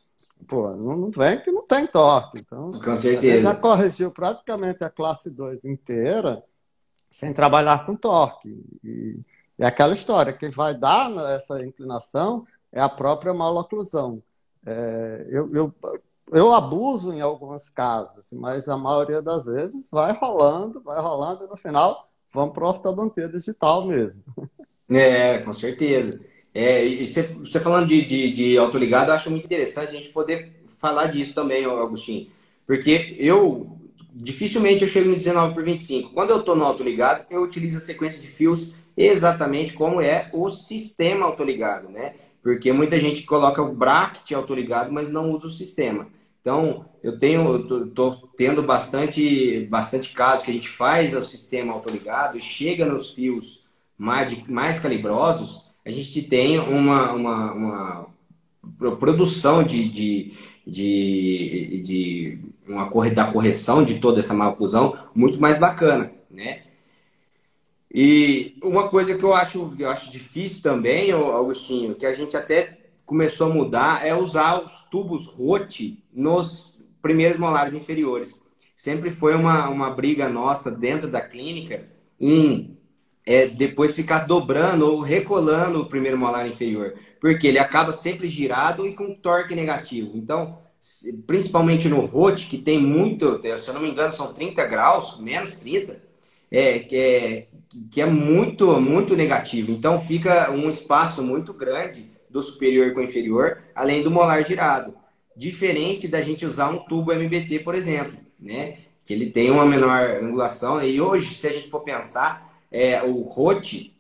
pô, não vem que não tem torque. Então, com certeza. já corrigiu praticamente a classe 2 inteira sem trabalhar com torque. E, e aquela história, quem vai dar essa inclinação é a própria maloclusão. É, eu, eu eu abuso em alguns casos, mas a maioria das vezes vai rolando, vai rolando e no final vamos para a ortodontia digital mesmo. (laughs) É, com certeza. É, e você, falando de, de, de autoligado, eu acho muito interessante a gente poder falar disso também, Agostinho. Porque eu, dificilmente eu chego no 19 por 25. Quando eu estou no autoligado, eu utilizo a sequência de fios exatamente como é o sistema autoligado, né? Porque muita gente coloca o bracket autoligado, mas não usa o sistema. Então, eu tenho, tô, tendo bastante, bastante casos que a gente faz o sistema autoligado e chega nos fios mais, mais calibrosos, a gente tem uma, uma, uma produção de, de, de, de uma corre, da correção de toda essa maloclusão muito mais bacana, né? E uma coisa que eu acho, eu acho difícil também, Augustinho, que a gente até começou a mudar é usar os tubos ROT nos primeiros molares inferiores. Sempre foi uma, uma briga nossa dentro da clínica em é, depois ficar dobrando ou recolando o primeiro molar inferior, porque ele acaba sempre girado e com torque negativo. Então, principalmente no ROT, que tem muito, se eu não me engano, são 30 graus, menos 30, é, que é, que é muito, muito negativo. Então, fica um espaço muito grande do superior com o inferior, além do molar girado. Diferente da gente usar um tubo MBT, por exemplo, né? Que ele tem uma menor angulação. E hoje, se a gente for pensar, é, o ROT,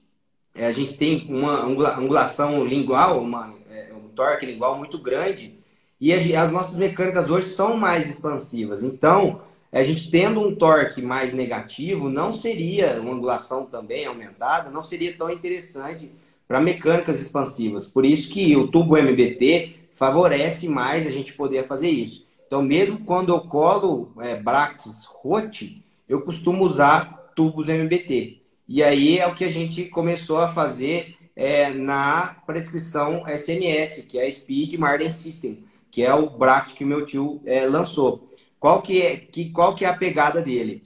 é, a gente tem uma angulação lingual, uma, é, um torque lingual muito grande. E as nossas mecânicas hoje são mais expansivas. Então, a gente tendo um torque mais negativo, não seria uma angulação também aumentada, não seria tão interessante para mecânicas expansivas. Por isso que o tubo MBT favorece mais a gente poder fazer isso. Então, mesmo quando eu colo é, Bracts ROT, eu costumo usar tubos MBT. E aí é o que a gente começou a fazer é, na prescrição SMS, que é a Speed Marden System, que é o Bract que meu tio é, lançou. Qual que, é, que, qual que é a pegada dele?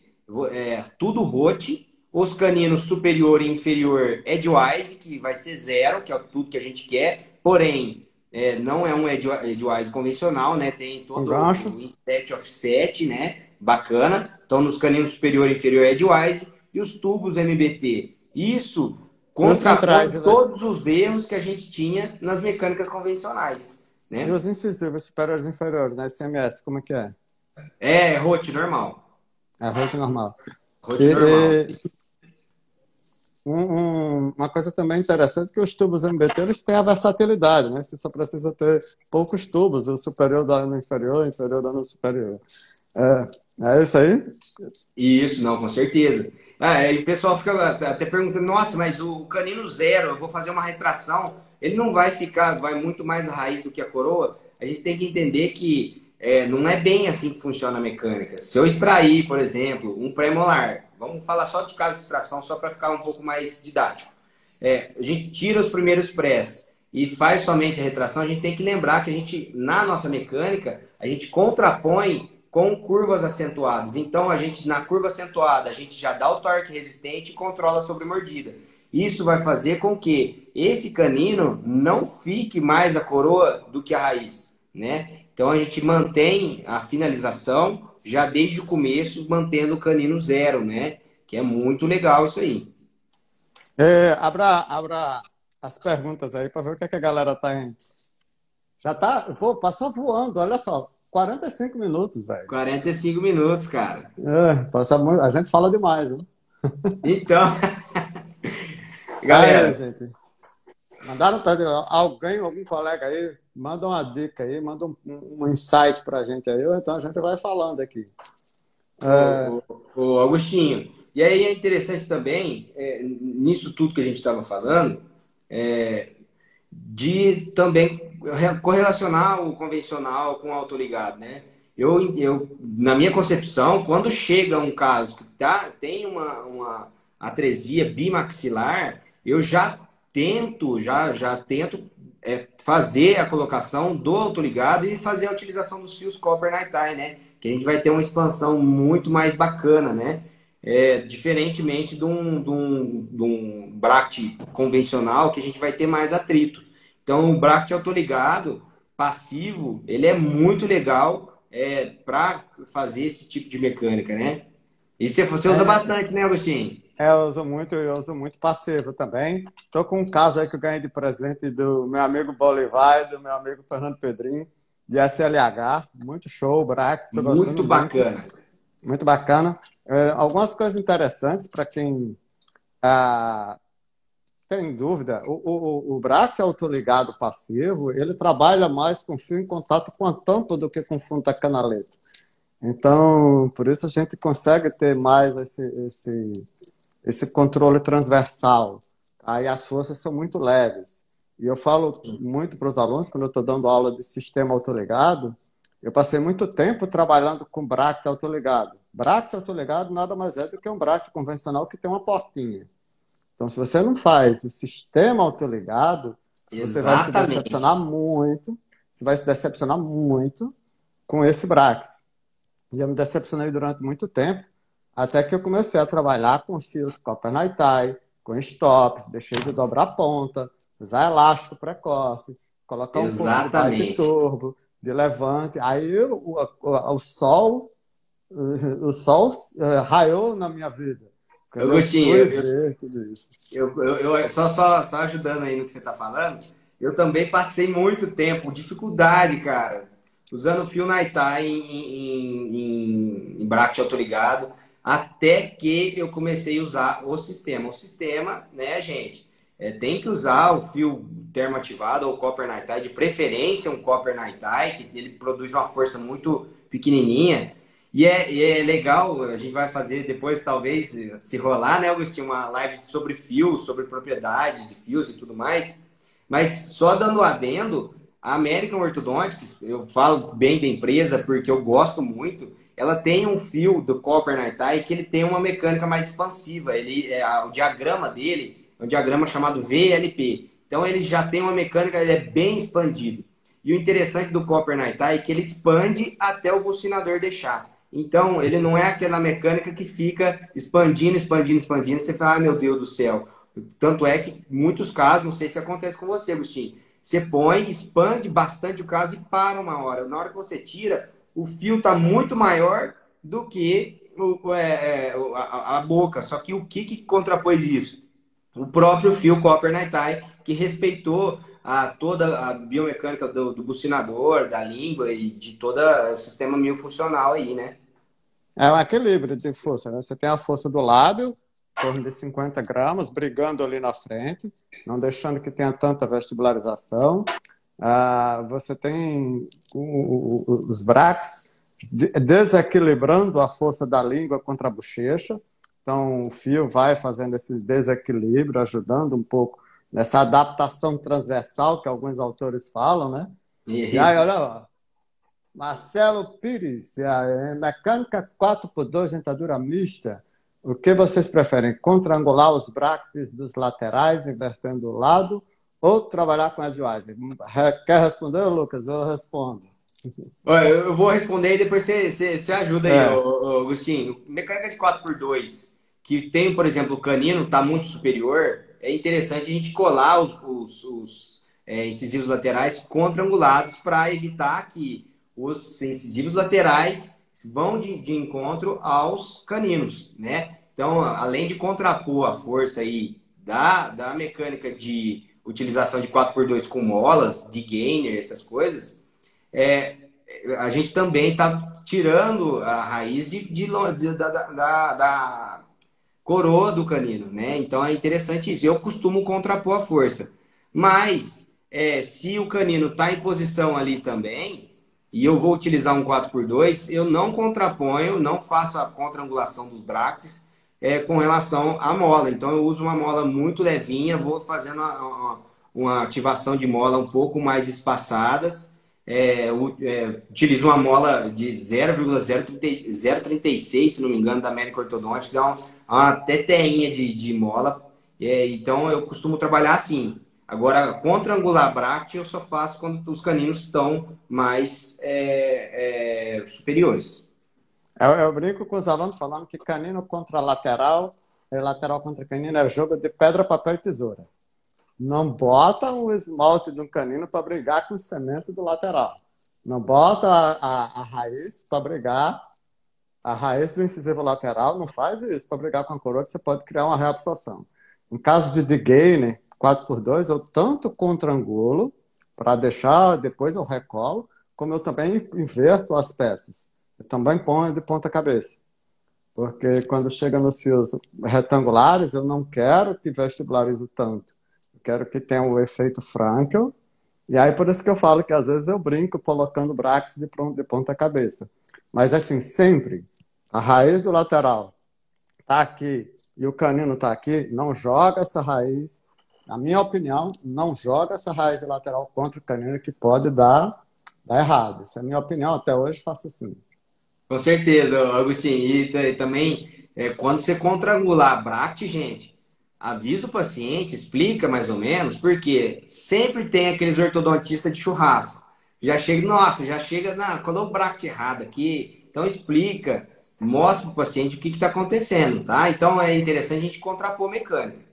É, tudo ROT, os caninos superior e inferior edgewise, que vai ser zero, que é tudo que a gente quer, porém, é, não é um edgewise convencional, né? Tem todo um, um inset offset, né? Bacana. Então, nos caninos superior e inferior edgewise e os tubos MBT. Isso contrapõe né? todos os erros que a gente tinha nas mecânicas convencionais. Né? E os incisivos superiores e inferiores, né? SMS, como é que é? É, rote normal. É, rote normal. Rote normal. E, um, uma coisa também interessante é que os tubos MBT eles têm a versatilidade, né? Você só precisa ter poucos tubos, o superior dá no inferior, o inferior dá no superior. É, é isso aí? Isso, não, com certeza. Ah, e o pessoal fica até perguntando, nossa, mas o canino zero, eu vou fazer uma retração, ele não vai ficar, vai muito mais a raiz do que a coroa. A gente tem que entender que é, não é bem assim que funciona a mecânica. Se eu extrair, por exemplo, um pré-molar, vamos falar só de caso de extração, só para ficar um pouco mais didático. É, a gente tira os primeiros prés e faz somente a retração, a gente tem que lembrar que a gente, na nossa mecânica, a gente contrapõe com curvas acentuadas. Então, a gente, na curva acentuada, a gente já dá o torque resistente e controla sobre mordida. Isso vai fazer com que esse canino não fique mais a coroa do que a raiz, né? Então a gente mantém a finalização já desde o começo, mantendo o canino zero, né? Que é muito legal isso aí. É, abra, abra as perguntas aí para ver o que, é que a galera tá. Já tá. Pô, passou voando, olha só. 45 minutos, velho. 45 minutos, cara. É, passa muito. A gente fala demais, né? Então. (laughs) Galera, gente. Mandaram para alguém, algum colega aí, manda uma dica aí, manda um, um insight para a gente aí, então a gente vai falando aqui. É... O, o, Augustinho, e aí é interessante também, é, nisso tudo que a gente estava falando, é, de também correlacionar o convencional com o autoligado, né? Eu, eu, na minha concepção, quando chega um caso que tá, tem uma, uma atresia bimaxilar, eu já tento, já, já tento é, fazer a colocação do autoligado e fazer a utilização dos fios Copper Night Tie, né? Que a gente vai ter uma expansão muito mais bacana, né? É, diferentemente de um, de, um, de um bract convencional, que a gente vai ter mais atrito. Então, o bract autoligado passivo, ele é muito legal é, para fazer esse tipo de mecânica, né? E você usa é, bastante, né, Agostinho? É, eu uso muito, eu uso muito passivo também. Estou com um caso aí que eu ganhei de presente do meu amigo Bolivar e do meu amigo Fernando Pedrinho, de SLH. Muito show, Brax. Muito bacana. Muito, muito bacana. É, algumas coisas interessantes para quem ah, tem dúvida. O, o, o Brax autoligado passivo, ele trabalha mais com fio em contato com a tampa do que com fundo da canaleta. Então, por isso a gente consegue ter mais esse, esse esse controle transversal. Aí as forças são muito leves. E eu falo muito para os alunos, quando eu estou dando aula de sistema autoligado, eu passei muito tempo trabalhando com bracte autoligado. Bracte autoligado nada mais é do que um bracte convencional que tem uma portinha. Então, se você não faz o sistema autoligado, Exatamente. você vai se decepcionar muito. Você vai se decepcionar muito com esse bracte. E eu me decepcionei durante muito tempo. Até que eu comecei a trabalhar com os fios Copper Night Tie, com stops, deixei de dobrar a ponta, usar elástico precoce, colocar um pouco de turbo, de levante. Aí o, o, o sol, o sol uh, raiou na minha vida. Eu gostei. Eu, eu, eu, eu, eu, só, só, só ajudando aí no que você está falando, eu também passei muito tempo, dificuldade, cara, usando fio Night em, em, em, em bracket autoligado até que eu comecei a usar o sistema. O sistema, né, gente, é, tem que usar o fio termoativado ou copper night tie, de preferência um copper night tie, que ele produz uma força muito pequenininha. E é, e é legal, a gente vai fazer depois, talvez, se rolar, né, Augustinho, uma live sobre fios, sobre propriedades de fios e tudo mais. Mas só dando adendo, a American Orthodontics, eu falo bem da empresa porque eu gosto muito, ela tem um fio do Copper Night Tie que ele tem uma mecânica mais expansiva. Ele, é, o diagrama dele é um diagrama chamado VLP. Então ele já tem uma mecânica, ele é bem expandido. E o interessante do Copper Night Tie é que ele expande até o bucinador deixar. Então ele não é aquela mecânica que fica expandindo, expandindo, expandindo. Você fala, ah, meu Deus do céu. Tanto é que, muitos casos, não sei se acontece com você, Agostinho, você põe, expande bastante o caso e para uma hora. Na hora que você tira, o fio está muito maior do que o, é, é a, a, boca. Só que o que, que contrapôs isso? O próprio fio Copper Night que respeitou a, toda a biomecânica do, do bucinador, da língua e de todo o sistema miofuncional aí, né? É um equilíbrio de força, né? Você tem a força do lábio, em torno de 50 gramas, brigando ali na frente, não deixando que tenha tanta vestibularização. Ah, você tem os braques desequilibrando a força da língua contra a bochecha. Então, o fio vai fazendo esse desequilíbrio, ajudando um pouco nessa adaptação transversal que alguns autores falam, né? Isso. E aí, olha lá. Marcelo Pires, mecânica 4x2, dentadura mista. O que vocês preferem? Contrangular os brackets dos laterais, invertendo o lado, ou trabalhar com advisor? Quer responder, Lucas? Eu respondo. Eu vou responder e depois você, você, você ajuda aí, é. Agostinho. Mecânica de 4x2, que tem, por exemplo, o canino, está muito superior, é interessante a gente colar os, os, os é, incisivos laterais contrangulados para evitar que os incisivos laterais vão de, de encontro aos caninos, né? Então, além de contrapor a força aí da, da mecânica de utilização de 4x2 com molas, de gainer, essas coisas, é, a gente também está tirando a raiz de, de, de da, da, da, coroa do canino, né? Então é interessante isso. Eu costumo contrapor a força. Mas é, se o canino está em posição ali também, e eu vou utilizar um 4x2, eu não contraponho, não faço a contrangulação dos bractes é, com relação à mola. Então eu uso uma mola muito levinha, vou fazendo uma, uma, uma ativação de mola um pouco mais espaçadas. É, é, utilizo uma mola de 0,036, se não me engano, da América Ortodontics, é uma, uma teteinha de, de mola. É, então eu costumo trabalhar assim. Agora, contra-angular bract eu só faço quando os caninos estão mais é, é, superiores. Eu, eu, brinco com os alunos falando que canino contra lateral lateral contra canino é jogo de pedra, papel e tesoura. Não bota um esmalte de um canino para brigar com o cimento do lateral. Não bota a, a, a raiz para brigar a raiz do incisivo lateral. Não faz isso para brigar com a coroa você pode criar uma reabsorção. Em caso de degainer, 4x2, eu tanto contrangulo para deixar, depois eu recolo, como eu também inverto as peças. Eu também ponho de ponta cabeça. Porque quando chega nos fios retangulares, eu não quero que vestibularize tanto. Quero que tenha o efeito Frankel. E aí, por isso que eu falo que às vezes eu brinco colocando brackets de ponta cabeça. Mas assim, sempre a raiz do lateral está aqui e o canino está aqui, não joga essa raiz na minha opinião, não joga essa raiz lateral contra o canino que pode dar, dar errado. Essa é a minha opinião, até hoje faço assim. Com certeza, Agostinho. E, também, é, quando você contrangular bract, gente, avisa o paciente, explica mais ou menos, porque sempre tem aqueles ortodontistas de churrasco. Já chega, nossa, já chega, na, colou o bract errado aqui. Então explica, mostra para o paciente o que está acontecendo, tá? Então é interessante a gente contrapor mecânica.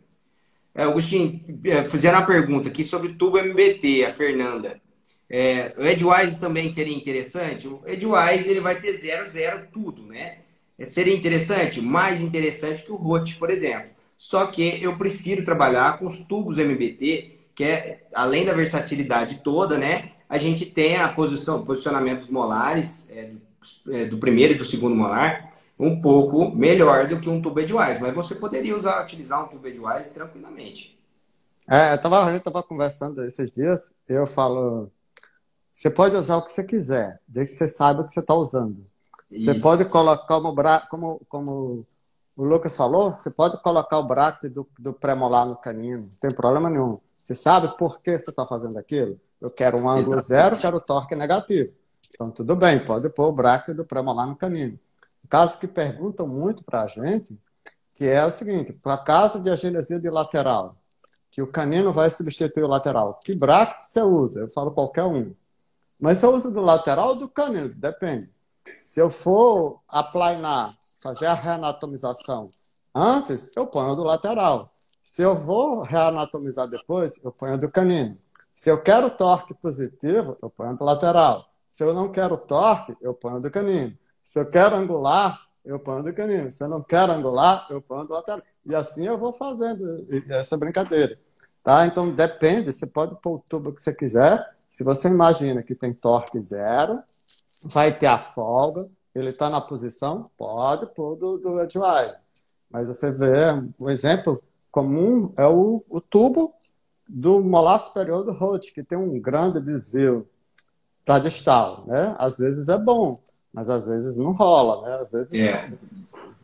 É, Agostinho, é, fizeram uma pergunta aqui sobre o tubo MBT, a Fernanda. É, o Edwise também seria interessante? O Edwise ele vai ter zero, zero, tudo, né? É, seria interessante? Mais interessante que o ROT, por exemplo. Só que eu prefiro trabalhar com os tubos MBT, que é, além da versatilidade toda, né? A gente tem a posição, posicionamento dos molares, é, do, é, do primeiro e do segundo molar, um pouco melhor do que um tubo Edwise, mas você poderia usar, utilizar um tubo Edwise tranquilamente. É, eu tava, a gente estava conversando esses dias, eu falo, você pode usar o que você quiser, desde que você saiba o que você está usando. Isso. Você pode colocar, como, como, como o Lucas falou, você pode colocar o braço do, do pré-molar no canino, não tem problema nenhum. Você sabe por que você está fazendo aquilo? Eu quero um ângulo Exatamente. zero, quero torque negativo. Então, tudo bem, pode pôr o braço do pré-molar no canino caso que perguntam muito para a gente, que é o seguinte, para caso de agenesia de lateral, que o canino vai substituir o lateral, que bracket você usa? Eu falo qualquer um. Mas você usa do lateral ou do canino? Depende. Se eu for aplanar, fazer a reanatomização antes, eu ponho do lateral. Se eu vou reanatomizar depois, eu ponho do canino. Se eu quero torque positivo, eu ponho do lateral. Se eu não quero torque, eu ponho do canino. Se eu quero angular, eu ponho do canino. Se eu não quero angular, eu ponho do lateral. E assim eu vou fazendo essa brincadeira. Tá? Então depende, você pode pôr o tubo que você quiser. Se você imagina que tem torque zero, vai ter a folga, ele está na posição, pode pôr do, do Edgewise. Mas você vê, um exemplo comum é o, o tubo do molar superior do Roth, que tem um grande desvio para distal. Né? Às vezes é bom, mas às vezes não rola, né? Às vezes é.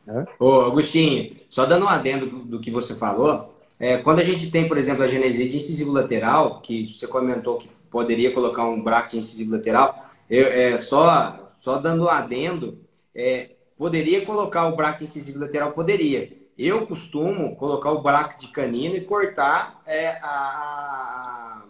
Não, Ô, Agostinho, só dando um adendo do, do que você falou, é, quando a gente tem, por exemplo, a genesite incisivo lateral, que você comentou que poderia colocar um bracket incisivo lateral, eu, é, só, só dando um adendo, é, poderia colocar o bracket incisivo lateral? Poderia. Eu costumo colocar o bracket de canino e cortar é, a...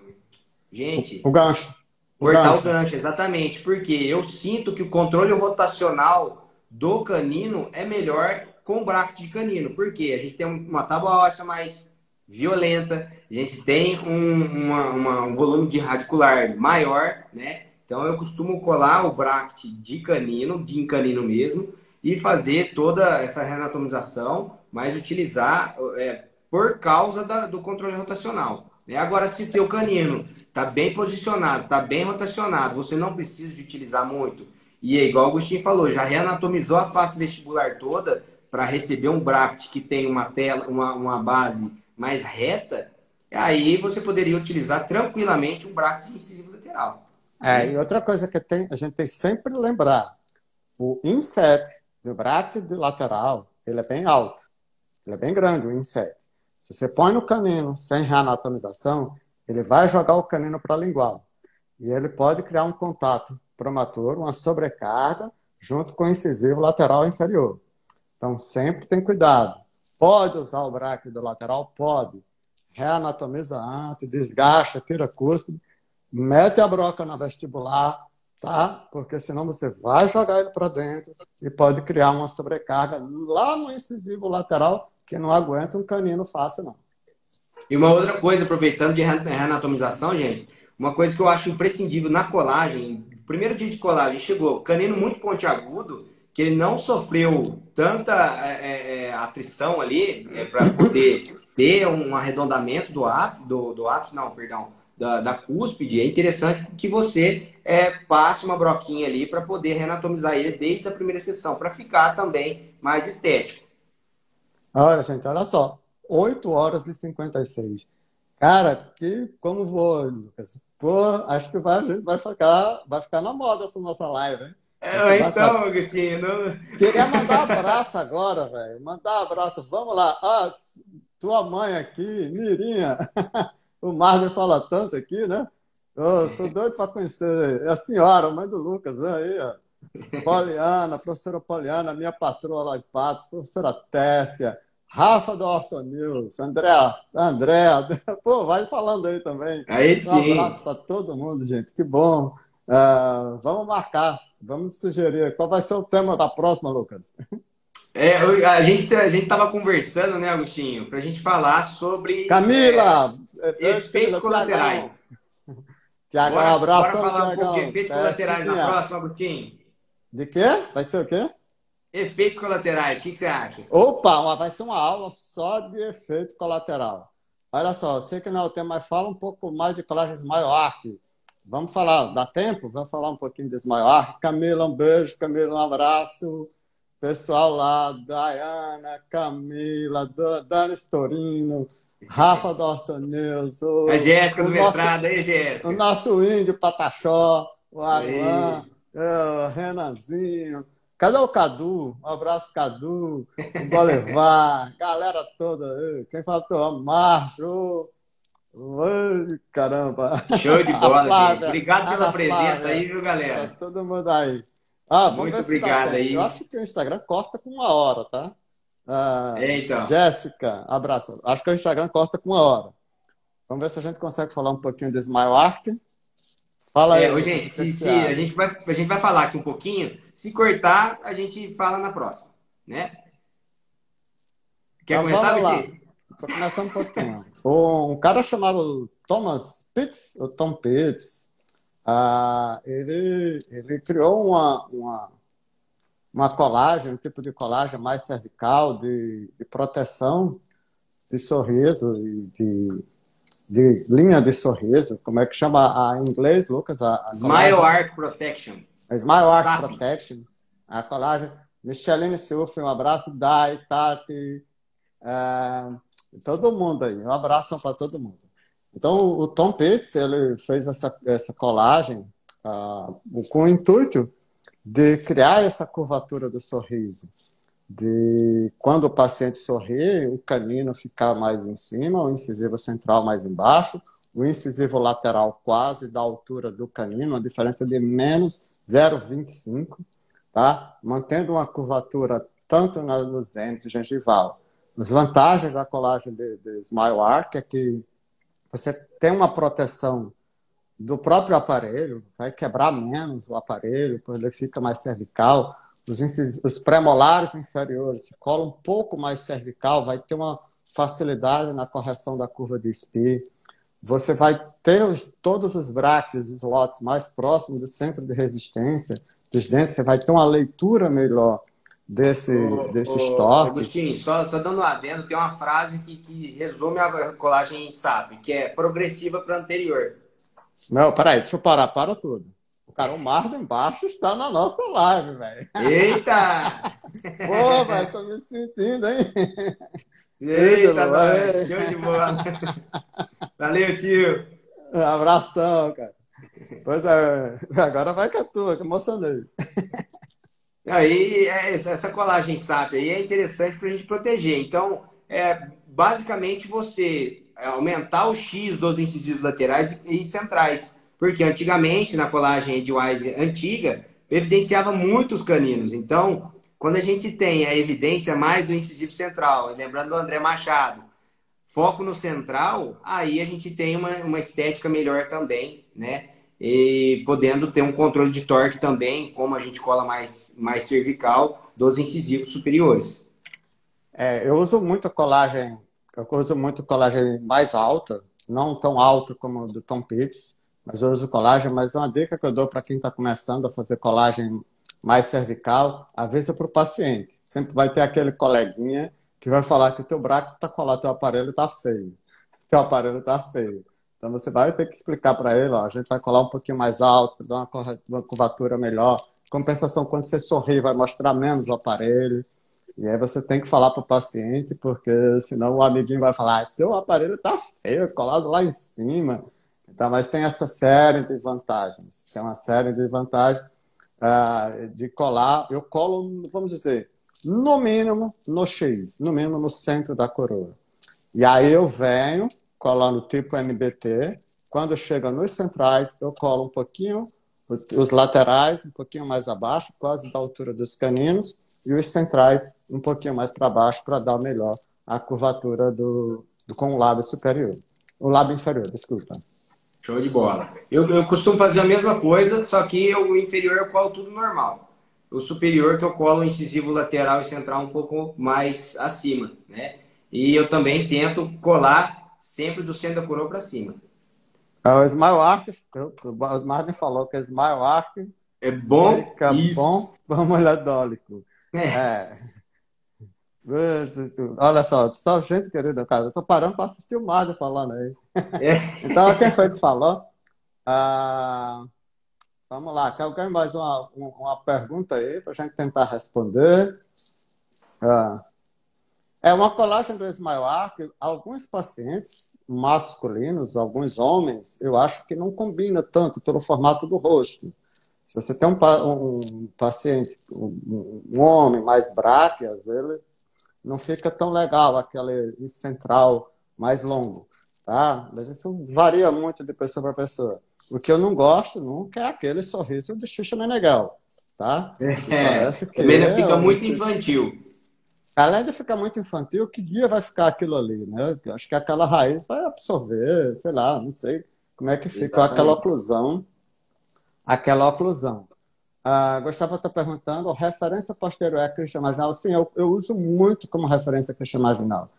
Gente... O gancho. Cortar o gancho, exatamente. Porque eu sinto que o controle rotacional do canino é melhor com o bracket de canino. Porque a gente tem uma tábua óssea mais violenta, a gente tem um, uma, uma, um volume de radicular maior, né? Então eu costumo colar o bracket de canino, de canino mesmo, e fazer toda essa reanatomização, mas utilizar é, por causa da, do controle rotacional. Né? Agora, se o teu canino está bem posicionado, está bem rotacionado, você não precisa de utilizar muito. E é igual o Agostinho falou, já reanatomizou a face vestibular toda, para receber um bract que tem uma tela, uma, uma base mais reta, aí você poderia utilizar tranquilamente um bract incisivo lateral. É, e outra coisa que tem, a gente tem sempre lembrar, o inset do bract de lateral, ele é bem alto, ele é bem grande o inset. Se você põe no canino sem reanatomização, ele vai jogar o canino para a lingual. E ele pode criar um contato promotor, uma sobrecarga, junto com o incisivo lateral inferior. Então, sempre tem cuidado. Pode usar o braque do lateral? Pode. Reanatomiza antes, desgasta, tira custo, mete a broca na vestibular, tá? Porque senão você vai jogar ele para dentro e pode criar uma sobrecarga lá no incisivo lateral que não aguenta um canino fácil, não. E uma outra coisa, aproveitando de reanatomização, gente, uma coisa que eu acho imprescindível na colagem, primeiro dia de colagem chegou canino muito pontiagudo, que ele não sofreu tanta é, é, é atrição ali é, para poder ter um arredondamento do, ápice, do, do ápice, não, perdão, da, da cúspide, é interessante que você é, passe uma broquinha ali para poder reanatomizar ele desde a primeira sessão, para ficar também mais estético. Olha, gente, olha só. 8 horas e 56. Cara, que como vou, Lucas? Pô, acho que vai, vai, ficar, vai ficar na moda essa nossa live, hein? É, então, Agostinho. Não... Queria mandar um abraço agora, velho. Mandar um abraço. Vamos lá. Ah, tua mãe aqui, Mirinha. (laughs) o Marlon fala tanto aqui, né? Oh, sou doido para conhecer a senhora, a mãe do Lucas, né? aí, ó. (laughs) Poliana, professora Poliana, minha patroa lá de Patos, professora Tessia, Rafa do News, André, André, pô, vai falando aí também. Aí sim. Um abraço para todo mundo, gente, que bom. Uh, vamos marcar, vamos sugerir. Qual vai ser o tema da próxima, Lucas? É, a gente a gente estava conversando, né, Agostinho, para a gente falar sobre Camila, é, efeitos colaterais. (laughs) Tiago, um abraço. Bora falar um pouco de efeitos colaterais na próxima, Agostinho. De quê? Vai ser o quê? Efeitos colaterais, o que, que, você acha? Opa, vai ser uma aula só de efeito colateral. Olha só, sei que não é o tema, mas fala um pouco mais de colágenes maior. Vamos falar, dá tempo? Vamos falar um pouquinho desse maior. Camila, um beijo, Camila, um abraço. Pessoal lá, Dayana, Camila, Dani Storino, Rafa do Ortoneus. A Jéssica do mestrado, aí, Jéssica. O nosso índio Pataxó, o Aguan, o Renanzinho. Cadê o Cadu? Um abraço, Cadu, o Bolivar, (laughs) galera toda. Quem faltou? Márcio. Caramba. Show de bola, (laughs) Flávia, Obrigado pela presença aí, viu, galera? Tá todo mundo aí. Ah, vamos Muito ver obrigado tá aí. Eu acho que o Instagram corta com uma hora, tá? Ah, é, então. Jéssica, abraço. Acho que o Instagram corta com uma hora. Vamos ver se a gente consegue falar um pouquinho do Smile Arc. Fala aí. É, gente, se, se a, gente vai, a gente vai falar aqui um pouquinho. Se cortar, a gente fala na próxima, né? Quer então, começar, Vici? Vou começar um pouquinho. (laughs) um cara chamado Thomas Pitts, ou Tom Pitts, uh, ele, ele criou uma, uma, uma colagem, um tipo de colagem mais cervical, de, de proteção de sorriso de de linha de sorriso, como é que chama a, em inglês, Lucas? A, a Smile Arc Protection. A Smile Arc Protection. A colagem. Micheline Silf, um abraço. Dai, Tati, é, todo mundo aí. Um abraço para todo mundo. Então, o Tom Pitts, ele fez essa, essa colagem uh, com o intuito de criar essa curvatura do sorriso de quando o paciente sorri, o canino ficar mais em cima, o incisivo central mais embaixo, o incisivo lateral quase da altura do canino, a diferença de menos 0,25, tá? mantendo uma curvatura tanto no zenith gengival. As vantagens da colagem de, de Smile Arc é que você tem uma proteção do próprio aparelho, vai quebrar menos o aparelho, porque ele fica mais cervical, os, os pré-molares inferiores se colam um pouco mais cervical, vai ter uma facilidade na correção da curva de Spee. Você vai ter os, todos os brácteos, os slots mais próximos do centro de resistência dos dentes, você vai ter uma leitura melhor desse, ô, desses ô, toques. Agostinho, só, só dando um adendo, tem uma frase que, que resume a colagem SAP, que é progressiva para anterior. Não, peraí, deixa eu parar, para tudo. Cara, o Marlon embaixo está na nossa live, velho. Eita! (laughs) Pô, vai, tô me sentindo, hein? Eita, nós, show de bola. Valeu, tio. Um abração, cara. Pois é, agora vai com a tua, que emocionei. Aí, é, essa colagem SAP aí é interessante para a gente proteger. Então, é, basicamente, você aumentar o X dos incisivos laterais e centrais. Porque antigamente, na colagem Edgewise antiga, evidenciava muitos caninos. Então, quando a gente tem a evidência mais do incisivo central, lembrando do André Machado, foco no central, aí a gente tem uma, uma estética melhor também, né? E podendo ter um controle de torque também, como a gente cola mais, mais cervical, dos incisivos superiores. É, eu uso muito colagem, eu uso muito colagem mais alta, não tão alta como do Tom Pitts, mas eu uso colagem, mas uma dica que eu dou para quem está começando a fazer colagem mais cervical, avisa para o paciente. Sempre vai ter aquele coleguinha que vai falar que o teu braço está colado, teu aparelho está feio. Teu aparelho está feio. Então você vai ter que explicar para ele, ó, a gente vai colar um pouquinho mais alto, dar uma, uma curvatura melhor. Compensação, quando você sorrir, vai mostrar menos o aparelho. E aí você tem que falar para o paciente, porque senão o amiguinho vai falar, ah, teu aparelho está feio, colado lá em cima. Então, mas tem essa série de vantagens. Tem uma série de vantagens uh, de colar. Eu colo, vamos dizer, no mínimo no X, no mínimo no centro da coroa. E aí eu venho colando tipo MBT. Quando chega nos centrais, eu colo um pouquinho os laterais, um pouquinho mais abaixo, quase da altura dos caninos, e os centrais um pouquinho mais para baixo para dar melhor a curvatura do, do, com o lábio superior. O lábio inferior, desculpa. Show de bola. Eu, eu costumo fazer a mesma coisa, só que eu, o inferior eu colo tudo normal. O superior que eu colo o incisivo lateral e central um pouco mais acima, né? E eu também tento colar sempre do centro da coroa para cima. É, o Smile Arc, o Martin falou que o Smile Arc é bom, fica isso. bom para molhadólico. É. é. Olha só, só gente querida, cara, eu tô parando para assistir o Mário falando aí. É. (laughs) então, quem foi que falou? Ah, vamos lá, quer mais uma, uma pergunta aí para a gente tentar responder? Ah, é uma colagem do Smile Arc, alguns pacientes masculinos, alguns homens, eu acho que não combina tanto pelo formato do rosto. Se você tem um, um paciente, um, um homem mais bráquias, eles não fica tão legal aquele central mais longo, tá? Mas isso varia muito de pessoa para pessoa. O que eu não gosto nunca é aquele sorriso de Xuxa Meneghel, tá? É, Parece que também é, fica muito infantil. Além de ficar muito infantil, que dia vai ficar aquilo ali, né? Eu acho que aquela raiz vai absorver, sei lá, não sei como é que ficou aquela oclusão, aquela oclusão. Ah, Gustavo está perguntando, referência posterior é Christian Marginal? Sim, eu, eu uso muito como referência Christian Marginal.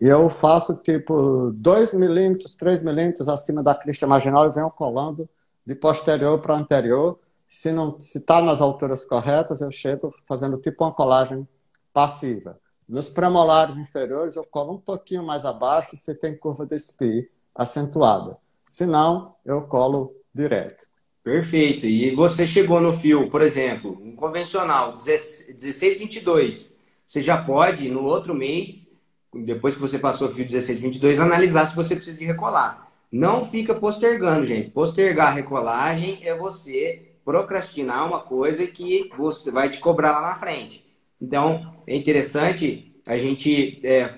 E eu faço tipo 2 milímetros, 3 milímetros acima da crista marginal e venho colando de posterior para anterior. Se não se está nas alturas corretas, eu chego fazendo tipo uma colagem passiva. Nos premolares inferiores, eu colo um pouquinho mais abaixo se tem curva de SPI acentuada. Se não, eu colo direto. Perfeito. E você chegou no fio, por exemplo, um convencional 1622. Você já pode, no outro mês, depois que você passou o fio 1622, analisar se você precisa de recolar. Não fica postergando, gente. Postergar a recolagem é você procrastinar uma coisa que você vai te cobrar lá na frente. Então, é interessante a gente é,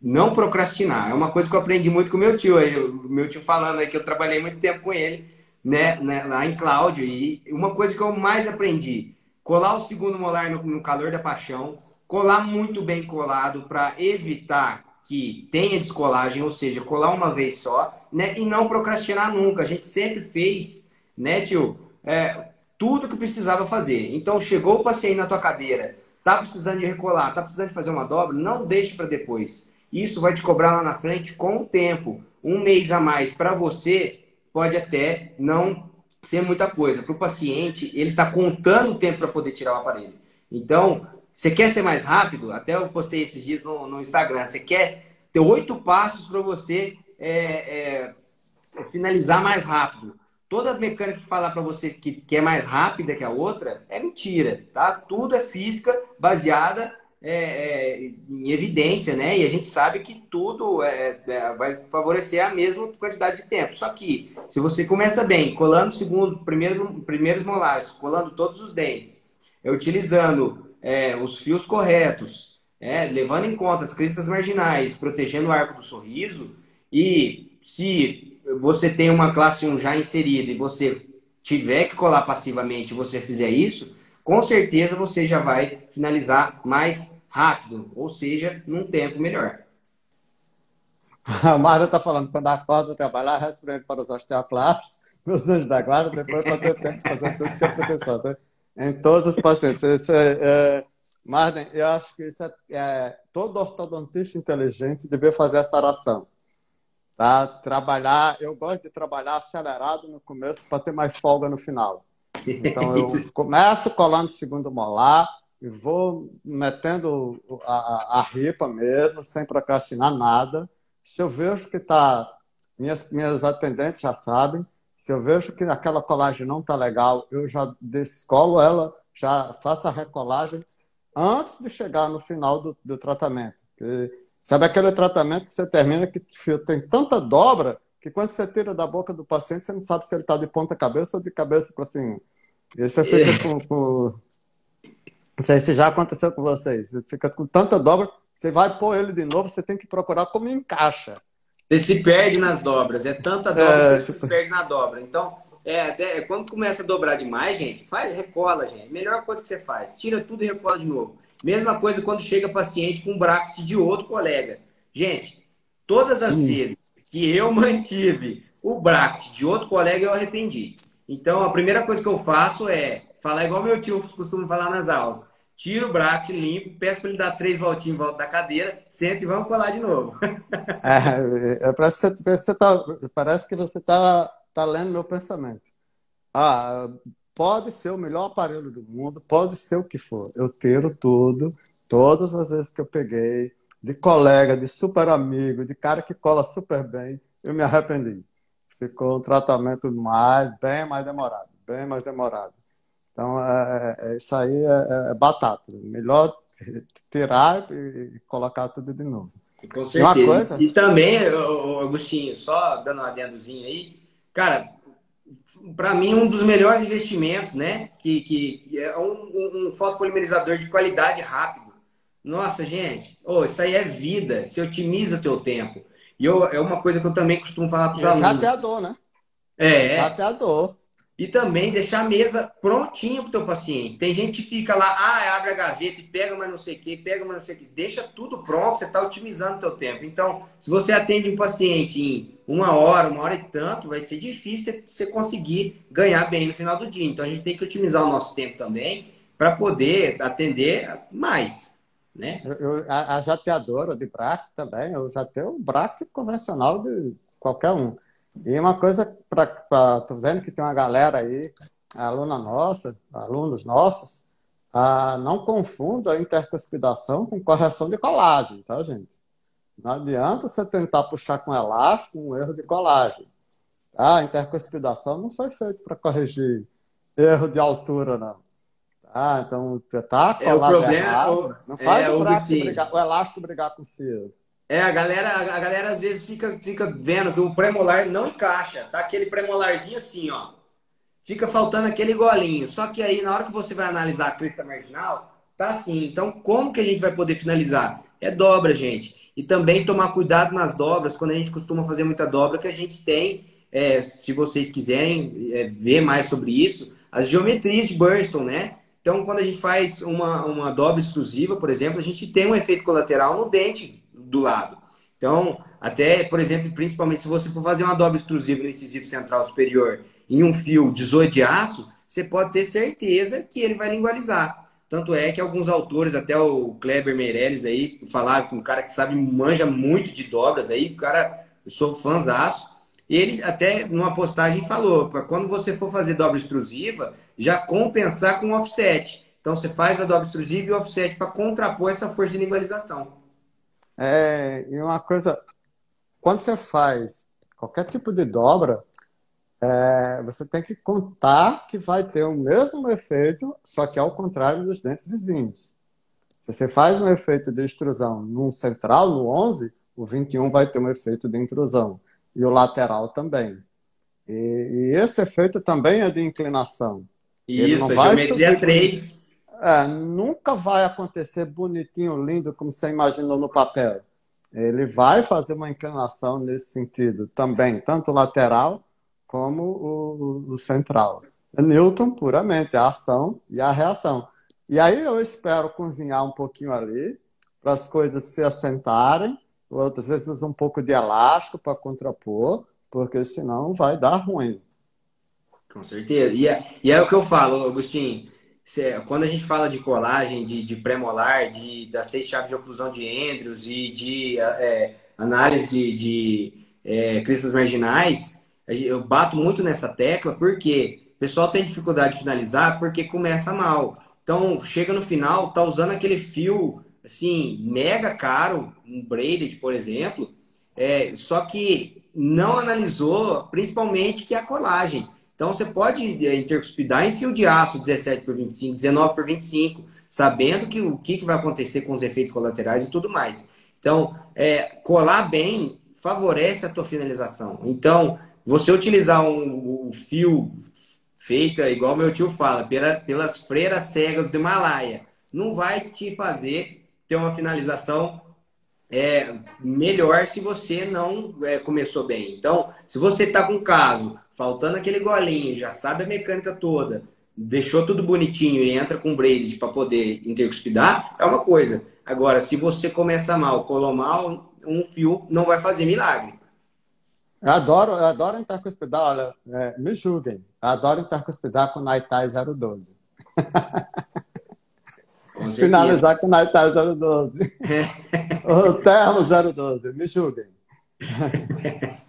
não procrastinar. É uma coisa que eu aprendi muito com meu tio. Aí, meu tio falando aí que eu trabalhei muito tempo com ele né, né, lá em Cláudio. E uma coisa que eu mais aprendi, colar o segundo molar no, no calor da paixão, colar muito bem colado para evitar que tenha descolagem, ou seja, colar uma vez só, né, e não procrastinar nunca. A gente sempre fez, né, tio, é, tudo que precisava fazer. Então, chegou o paciente na tua cadeira, tá precisando de recolar, tá precisando de fazer uma dobra, não deixe para depois. Isso vai te cobrar lá na frente com o tempo. Um mês a mais para você pode até não ser muita coisa. Para o paciente, ele está contando o tempo para poder tirar o aparelho. Então, você quer ser mais rápido? Até eu postei esses dias no, no Instagram. Você quer ter oito passos para você é, é, finalizar mais rápido. Toda mecânica que falar para você que, que é mais rápida que a outra é mentira, tá? Tudo é física baseada é, é, em evidência, né? E a gente sabe que tudo é, é, vai favorecer a mesma quantidade de tempo. Só que se você começa bem, colando segundo, primeiro, primeiros molares, colando todos os dentes, utilizando é, os fios corretos, é, levando em conta as cristas marginais, protegendo o arco do sorriso, e se você tem uma classe 1 já inserida e você tiver que colar passivamente você fizer isso, com certeza você já vai finalizar mais rápido, ou seja, num tempo melhor. (laughs) A Mara está falando, quando acorda trabalhar, responde para os osteoclastos, nos anjos da guarda, depois para ter tempo de fazer tudo que eu preciso fazer em todos os pacientes. Isso é, é, Marden, eu acho que isso é, é, todo ortodontista inteligente deveria fazer essa oração. Tá? Trabalhar, eu gosto de trabalhar acelerado no começo para ter mais folga no final. Então eu (laughs) começo colando segundo molar e vou metendo a, a ripa mesmo, sem procrastinar nada. Se eu vejo que está. Minhas, minhas atendentes já sabem. Se eu vejo que aquela colagem não está legal, eu já descolo ela, já faço a recolagem antes de chegar no final do, do tratamento. Porque, sabe aquele tratamento que você termina que tem tanta dobra que quando você tira da boca do paciente, você não sabe se ele está de ponta cabeça ou de cabeça para assim. E você fica é. com, com... Não sei se já aconteceu com vocês. Você fica com tanta dobra, você vai pôr ele de novo, você tem que procurar como encaixa. Você se perde nas dobras. É tanta dobra é, que você se perde na dobra. Então, é, até, quando começa a dobrar demais, gente, faz, recola, gente. Melhor coisa que você faz. Tira tudo e recola de novo. Mesma coisa quando chega paciente com um bracket de outro colega. Gente, todas as vezes que eu mantive o bracket de outro colega, eu arrependi. Então, a primeira coisa que eu faço é falar igual meu tio costuma falar nas aulas. Tira o bracket limpo, peço para ele dar três voltinhas em volta da cadeira, senta e vamos colar de novo. (laughs) é, é, parece, que você tá, parece que você está tá lendo meu pensamento. Ah, pode ser o melhor aparelho do mundo, pode ser o que for. Eu tiro tudo, todas as vezes que eu peguei, de colega, de super amigo, de cara que cola super bem, eu me arrependi. Ficou um tratamento mais, bem mais demorado, bem mais demorado. Então, é, é, isso aí é, é, batata. Melhor tirar e colocar tudo de novo. Com certeza. E, coisa... e também, Agostinho, só dando um adendozinho aí, cara, para mim, um dos melhores investimentos, né? Que, que é um, um, fotopolimerizador de qualidade rápido. Nossa, gente, oh, isso aí é vida. Você otimiza teu tempo. E eu, é uma coisa que eu também costumo falar para os alunos. Chateador, né? É. Chateador. E também deixar a mesa prontinha para o teu paciente. Tem gente que fica lá, ah, abre a gaveta e pega mais não sei o que, pega mais não sei o que. Deixa tudo pronto, você está otimizando o teu tempo. Então, se você atende um paciente em uma hora, uma hora e tanto, vai ser difícil você conseguir ganhar bem no final do dia. Então, a gente tem que otimizar o nosso tempo também para poder atender mais. Né? Eu, a, a jateadora de braque também, eu já tenho um braque convencional de qualquer um. E uma coisa para. Tô vendo que tem uma galera aí, aluna nossa, alunos nossos, ah, não confunda a intercuspidação com correção de colagem, tá, gente? Não adianta você tentar puxar com elástico um erro de colagem. Tá? A intercuspidação não foi feita para corrigir erro de altura, não. Tá? Então, você tá colado é, o problema, errado, não faz é, o, brigar, o elástico brigar com o fio. É, a galera, a galera às vezes fica, fica vendo que o premolar não encaixa. Tá aquele premolarzinho assim, ó. Fica faltando aquele golinho. Só que aí, na hora que você vai analisar a crista marginal, tá assim. Então, como que a gente vai poder finalizar? É dobra, gente. E também tomar cuidado nas dobras, quando a gente costuma fazer muita dobra, que a gente tem, é, se vocês quiserem é, ver mais sobre isso, as geometrias de Burston, né? Então, quando a gente faz uma, uma dobra exclusiva, por exemplo, a gente tem um efeito colateral no dente do lado. Então, até, por exemplo, principalmente se você for fazer uma dobra extrusiva no incisivo central superior em um fio 18 de aço, você pode ter certeza que ele vai lingualizar. Tanto é que alguns autores, até o Kleber Meirelles aí, falaram com um cara que sabe, manja muito de dobras aí, o cara, eu sou fãzaço, ele até numa postagem falou, para quando você for fazer dobra extrusiva, já compensar com offset. Então você faz a dobra extrusiva e o offset para contrapor essa força de lingualização. É, e uma coisa, quando você faz qualquer tipo de dobra, é, você tem que contar que vai ter o mesmo efeito, só que ao contrário dos dentes vizinhos. Se você faz um efeito de extrusão no central, no 11, o 21 vai ter um efeito de intrusão. E o lateral também. E, e esse efeito também é de inclinação. Isso, geometria 3. É, nunca vai acontecer bonitinho, lindo, como você imaginou no papel. Ele vai fazer uma inclinação nesse sentido também, tanto lateral como o, o central. É Newton puramente, a ação e a reação. E aí eu espero cozinhar um pouquinho ali, para as coisas se assentarem, outras vezes um pouco de elástico para contrapor, porque senão vai dar ruim. Com certeza. E é, e é o que eu falo, Agostinho. Quando a gente fala de colagem, de, de pré-molar, de, das seis chaves de oclusão de Andrews e de é, análise de, de é, cristas marginais, eu bato muito nessa tecla porque o pessoal tem dificuldade de finalizar porque começa mal. Então, chega no final, tá usando aquele fio, assim, mega caro, um braided, por exemplo, é, só que não analisou, principalmente, que é a colagem. Então, você pode é, intercuspidar em fio de aço 17 por 25, 19 por 25, sabendo que, o que, que vai acontecer com os efeitos colaterais e tudo mais. Então, é, colar bem favorece a tua finalização. Então, você utilizar um, um fio feita, igual meu tio fala, pela, pelas freiras cegas do Himalaia, não vai te fazer ter uma finalização é, melhor se você não é, começou bem. Então, se você está com um caso, faltando aquele golinho, já sabe a mecânica toda, deixou tudo bonitinho e entra com braid para poder intercuspidar, é uma coisa. Agora, se você começa mal, colou mal, um fio não vai fazer milagre. Eu adoro, eu adoro intercuspidar, olha, é, me julguem. Eu adoro intercuspidar com Naitai 012. (laughs) Finalizar com Naitai 012. (laughs) o termo 012, me julguem. (laughs)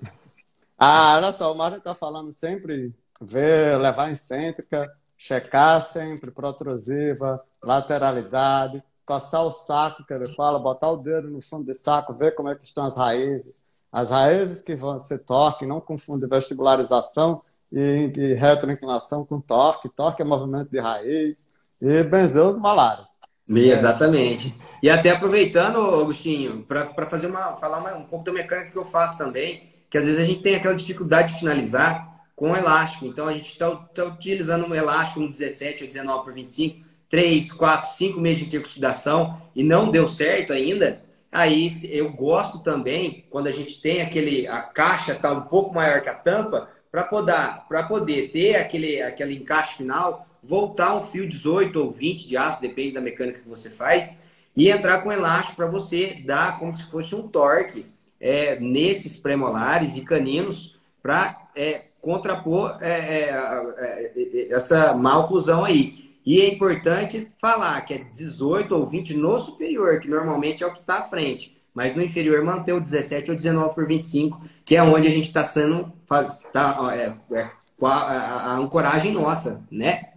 ah, olha só, o Mário está falando sempre ver, levar em cêntrica, checar sempre protrosiva, lateralidade, coçar o saco, que ele fala, botar o dedo no fundo do saco, ver como é que estão as raízes as raízes que ser torque, não confunde vestibularização e, e retroinclinação com torque. Torque é movimento de raiz e benzer os malares. Exatamente. E até aproveitando, Agostinho, para fazer uma, falar uma, um pouco da mecânica que eu faço também, que às vezes a gente tem aquela dificuldade de finalizar com elástico. Então a gente está tá utilizando um elástico no 17 ou 19 por 25, 3, 4, 5 meses de intercuspidação e não deu certo ainda. Aí eu gosto também quando a gente tem aquele a caixa tá um pouco maior que a tampa para poder para poder ter aquele aquele encaixe final, voltar um fio 18 ou 20 de aço, depende da mecânica que você faz, e entrar com elástico para você dar como se fosse um torque é, nesses premolares e caninos para é, contrapor é, é, é, é essa malclusão aí. E é importante falar que é 18 ou 20 no superior, que normalmente é o que está à frente. Mas no inferior manter o 17 ou 19 por 25, que é onde a gente está sendo. Tá, é, a, a, ancoragem nossa, né?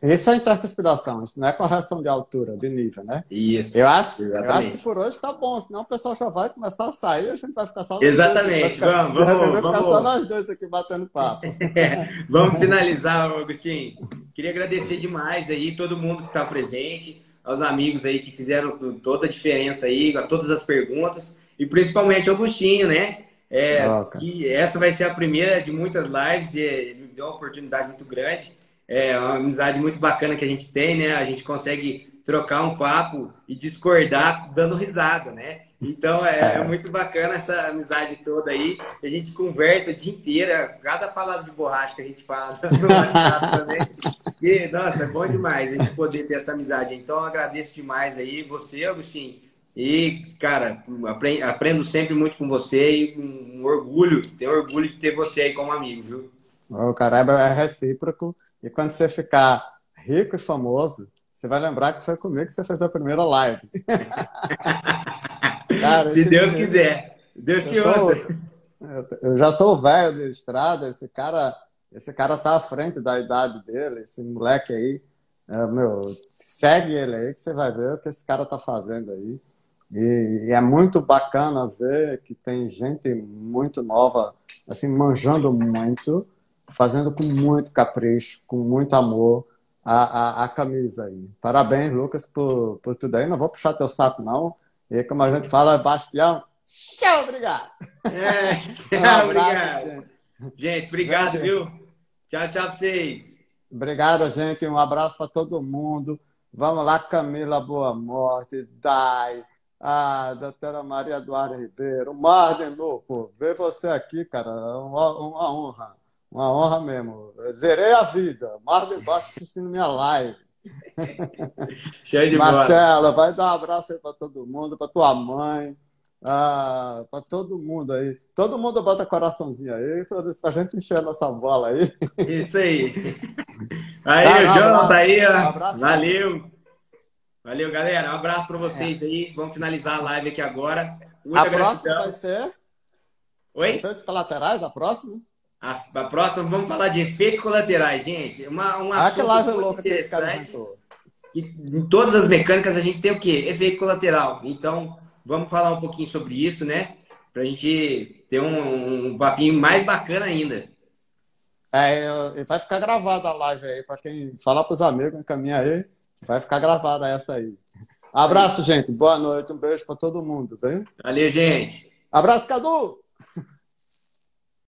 Isso é intercuspidação, isso não é correção de altura, de nível, né? Isso. Eu acho, eu acho que por hoje está bom, senão o pessoal já vai começar a sair e a gente vai ficar só. Exatamente, ficar, vamos, vamos. Vai ficar vamos. só nós dois aqui batendo papo. é, (laughs) vamos finalizar, Agostinho. Queria agradecer demais aí todo mundo que está presente, aos amigos aí que fizeram toda a diferença aí, a todas as perguntas, e principalmente ao Agostinho, né? É, que essa vai ser a primeira de muitas lives e me deu uma oportunidade muito grande. É uma amizade muito bacana que a gente tem, né? A gente consegue trocar um papo e discordar dando risada, né? Então é, é, muito bacana essa amizade toda aí. A gente conversa o dia inteiro, cada falado de borracha que a gente fala (laughs) no WhatsApp também. E, nossa, é bom demais a gente poder ter essa amizade. Então agradeço demais aí você, Agostinho. E, cara, aprendo sempre muito com você e um orgulho, tenho orgulho de ter você aí como amigo, viu? O caramba é recíproco. E quando você ficar rico e famoso, você vai lembrar que foi comigo que você fez a primeira live. (laughs) Cara, Se Deus quiser. Deus te ouça. Eu já sou velho de estrada, esse cara, esse cara tá à frente da idade dele, esse moleque aí. É, meu, segue ele aí que você vai ver o que esse cara tá fazendo aí. E, e, é muito bacana ver que tem gente muito nova, assim, manjando muito fazendo com muito capricho, com muito amor a, a, a camisa aí. Parabéns, Lucas, por, por tudo aí. Não vou puxar teu saco, não. E como a gente fala, Bastião, tchau, obrigado. É, (laughs) tchau, um obrigado. Gente. gente, obrigado, gente. viu? Tchau, tchau pra vocês. Obrigado, gente. Um abraço para todo mundo. Vamos lá, Camila Boa Morte, Dai, a doutora Maria Eduardo Ribeiro, Marden Louco, ver você aqui, cara, uma, uma honra. Uma honra mesmo. Zerei a vida. Marden Baixo assistindo minha live. (laughs) Cheio de Marcela, vai dar um abraço aí para todo mundo, para tua mãe, ah, para todo mundo aí. Todo mundo bota coraçãozinho aí, para a gente encher a nossa bola aí. Isso aí. (laughs) Aí, tá, o João tá aí, ó. Um abraço, Valeu. Valeu, galera. Um abraço para vocês é. aí. Vamos finalizar a live aqui agora. Muita a gratidão. próxima vai ser? Oi? Efeitos colaterais, a próxima? A, a, próxima, vamos falar de efeitos colaterais, gente. Uma, um ah, que live louca que esse cara e em todas as mecânicas a gente tem o quê? Efeito colateral. Então, vamos falar um pouquinho sobre isso, né? Para a gente ter um, um papinho mais bacana ainda. É, vai ficar gravada a live aí, para quem falar para os amigos, encaminha aí, vai ficar gravada essa aí. Abraço, gente. Boa noite. Um beijo para todo mundo, vem? Valeu, gente. Abraço, Cadu!